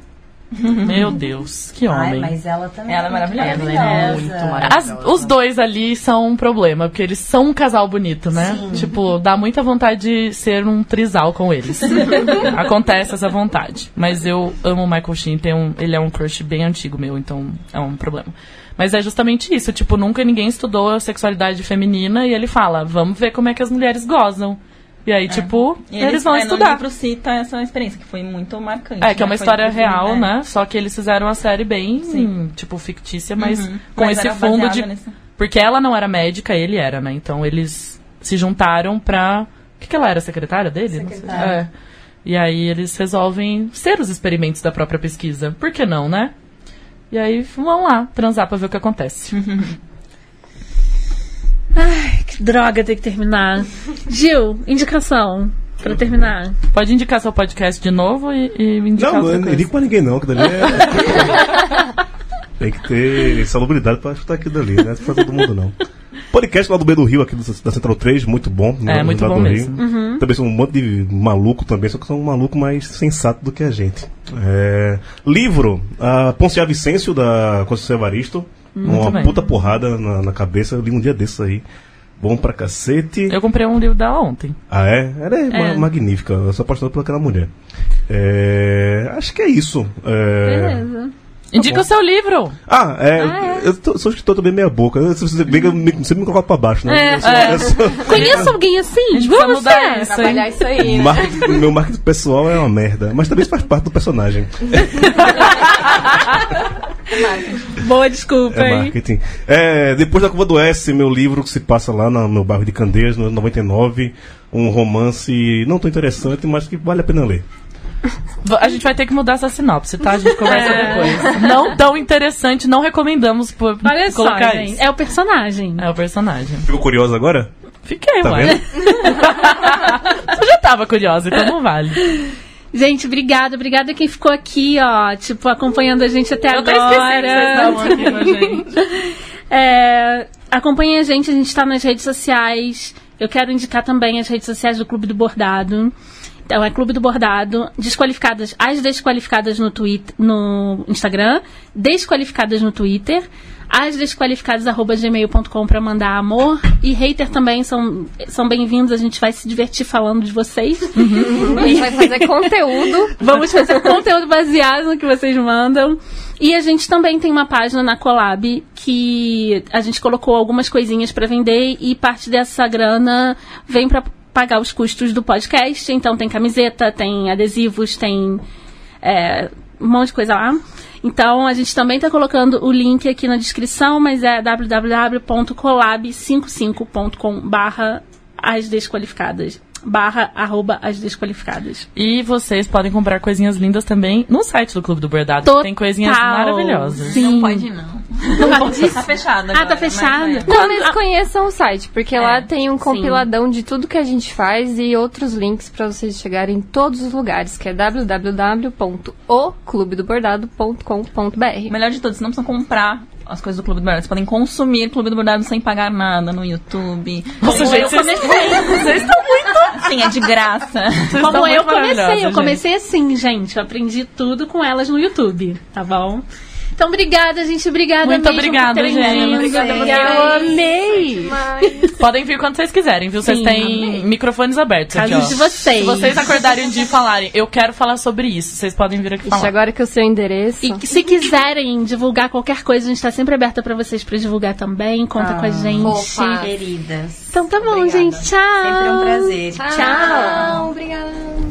Meu Deus, que Ai, homem. mas ela também. Ela é maravilhosa. Ela é muito maravilhosa. As- os dois ali são um problema, porque eles são um casal bonito, né? Tipo, dá muita vontade de ser um trisal com eles. Acontece essa vontade. Mas eu amo o Michael Sheen, tem um, ele é um crush bem antigo meu, então é um problema. Mas é justamente isso, tipo, nunca ninguém estudou a sexualidade feminina e ele fala, vamos ver como é que as mulheres gozam. E aí, tipo, E eles, vão é, estudar. No livro cita essa experiência, que foi muito marcante. É, que é né? uma Foi história filme, real, é. né? Só que eles fizeram a série bem, tipo, fictícia, mas Uhum. com Mas esse fundo de. nesse- Porque ela não era médica, ele era, né? Então eles se juntaram pra. O que, que ela era? Secretária dele? Não sei. Secretária. É. E aí eles resolvem ser os experimentos da própria pesquisa. Por que não, né? E aí vão lá transar pra ver o que acontece. Que droga, tem que terminar. Gil, indicação pra terminar. Pode indicar seu podcast de novo e, e me indicar Não, eu não digo pra ninguém não, que dali é... Tem que ter salubridade pra escutar aquilo dali, não é pra todo mundo não. Podcast lá do B do Rio, aqui do- da Central 3, muito bom. né, É, muito lá bom do mesmo. Rio. Também são um monte de maluco também, só que são um maluco mais sensato do que a gente. É, livro, a Poncia Vicêncio, da Conceição Evaristo. Muito uma bem. puta porrada na, na cabeça, eu li um dia desses aí. Bom pra cacete. Eu comprei um livro dela ontem. Ah, é? Ela é, É. magnífica. Eu sou apaixonado por aquela mulher. É, acho que é isso. É, Beleza. Indica o seu livro! Ah, é. Eu tô- sou escritor também meia boca. Se você que eu me- sempre me coloco pra baixo, né? É, sou- é. sou- Conheço alguém assim? Vamos mudar isso? Trabalhar isso aí, né? marketing- meu marketing pessoal é uma merda. Mas também isso faz parte do personagem. Boa desculpa, É marketing. É, depois da curva do S, meu livro que se passa lá no meu bairro de Candeias, no 99. Um romance não tão interessante, mas que vale a pena ler. A gente vai ter que mudar essa sinopse, tá? A gente conversa É. depois. Não tão interessante, não recomendamos por Olha só, colocar gente. isso. É o personagem. É o personagem. Ficou curioso agora? Fiquei, Tá ué. Você já tava curiosa, então não vale. Gente, obrigada. Obrigada a quem ficou aqui, ó, tipo, acompanhando a gente até Eu agora. estavam aqui com a gente. É, acompanhem a gente, a gente está nas redes sociais. Eu quero indicar também as redes sociais do Clube do Bordado. Então, é Clube do Bordado, desqualificadas, as desqualificadas no Twitter, no Instagram, desqualificadas no Twitter, as desqualificadas arroba gmail.com para mandar amor e hater também são, são bem-vindos, a gente vai se divertir falando de vocês. A gente vai fazer conteúdo. Vamos fazer conteúdo baseado no que vocês mandam. E a gente também tem uma página na Colab que a gente colocou algumas coisinhas para vender e parte dessa grana vem para pagar os custos do podcast. Então tem camiseta, tem adesivos, tem é, um monte de coisa lá. Então a gente também está colocando o link aqui na descrição, mas é www.colab55.com barra as desqualificadas. Barra arroba as desqualificadas. E vocês podem comprar coisinhas lindas também no site do Clube do Bordado. Total. Tem coisinhas maravilhosas. Sim. Não pode, não. Não pode? Tá fechada. Ah, tá fechada? é. Não, mas conheçam o site, porque lá tem um sim. compiladão de tudo que a gente faz e outros links pra vocês chegarem em todos os lugares, que é www.oclubedobordado.com.br. O melhor de tudo, vocês não precisam comprar as coisas do Clube do Bordado. Vocês podem consumir Clube do Bordado sem pagar nada no YouTube. Nossa, Como gente, eu vocês- comecei. Vocês estão muito... Sim, é de graça. Vocês Como eu comecei, eu comecei assim, gente. Eu aprendi tudo com elas no YouTube, tá bom? Então, obrigada, gente. Obrigada Muito mesmo obrigada, gente. vindo. Obrigada a Eu amei. Podem vir quando vocês quiserem, viu? Vocês Sim, têm microfones abertos aqui, Caso ó. de vocês. Se vocês acordarem um dia e falarem, eu quero falar sobre isso, vocês podem vir aqui Ixi, falar. agora que o seu endereço. E se quiserem divulgar qualquer coisa, a gente tá sempre aberta pra vocês pra divulgar também. Conta com a gente. Fofa. Queridas. Então tá bom, Obrigada. gente. Tchau. Sempre um prazer. Tchau. Obrigada.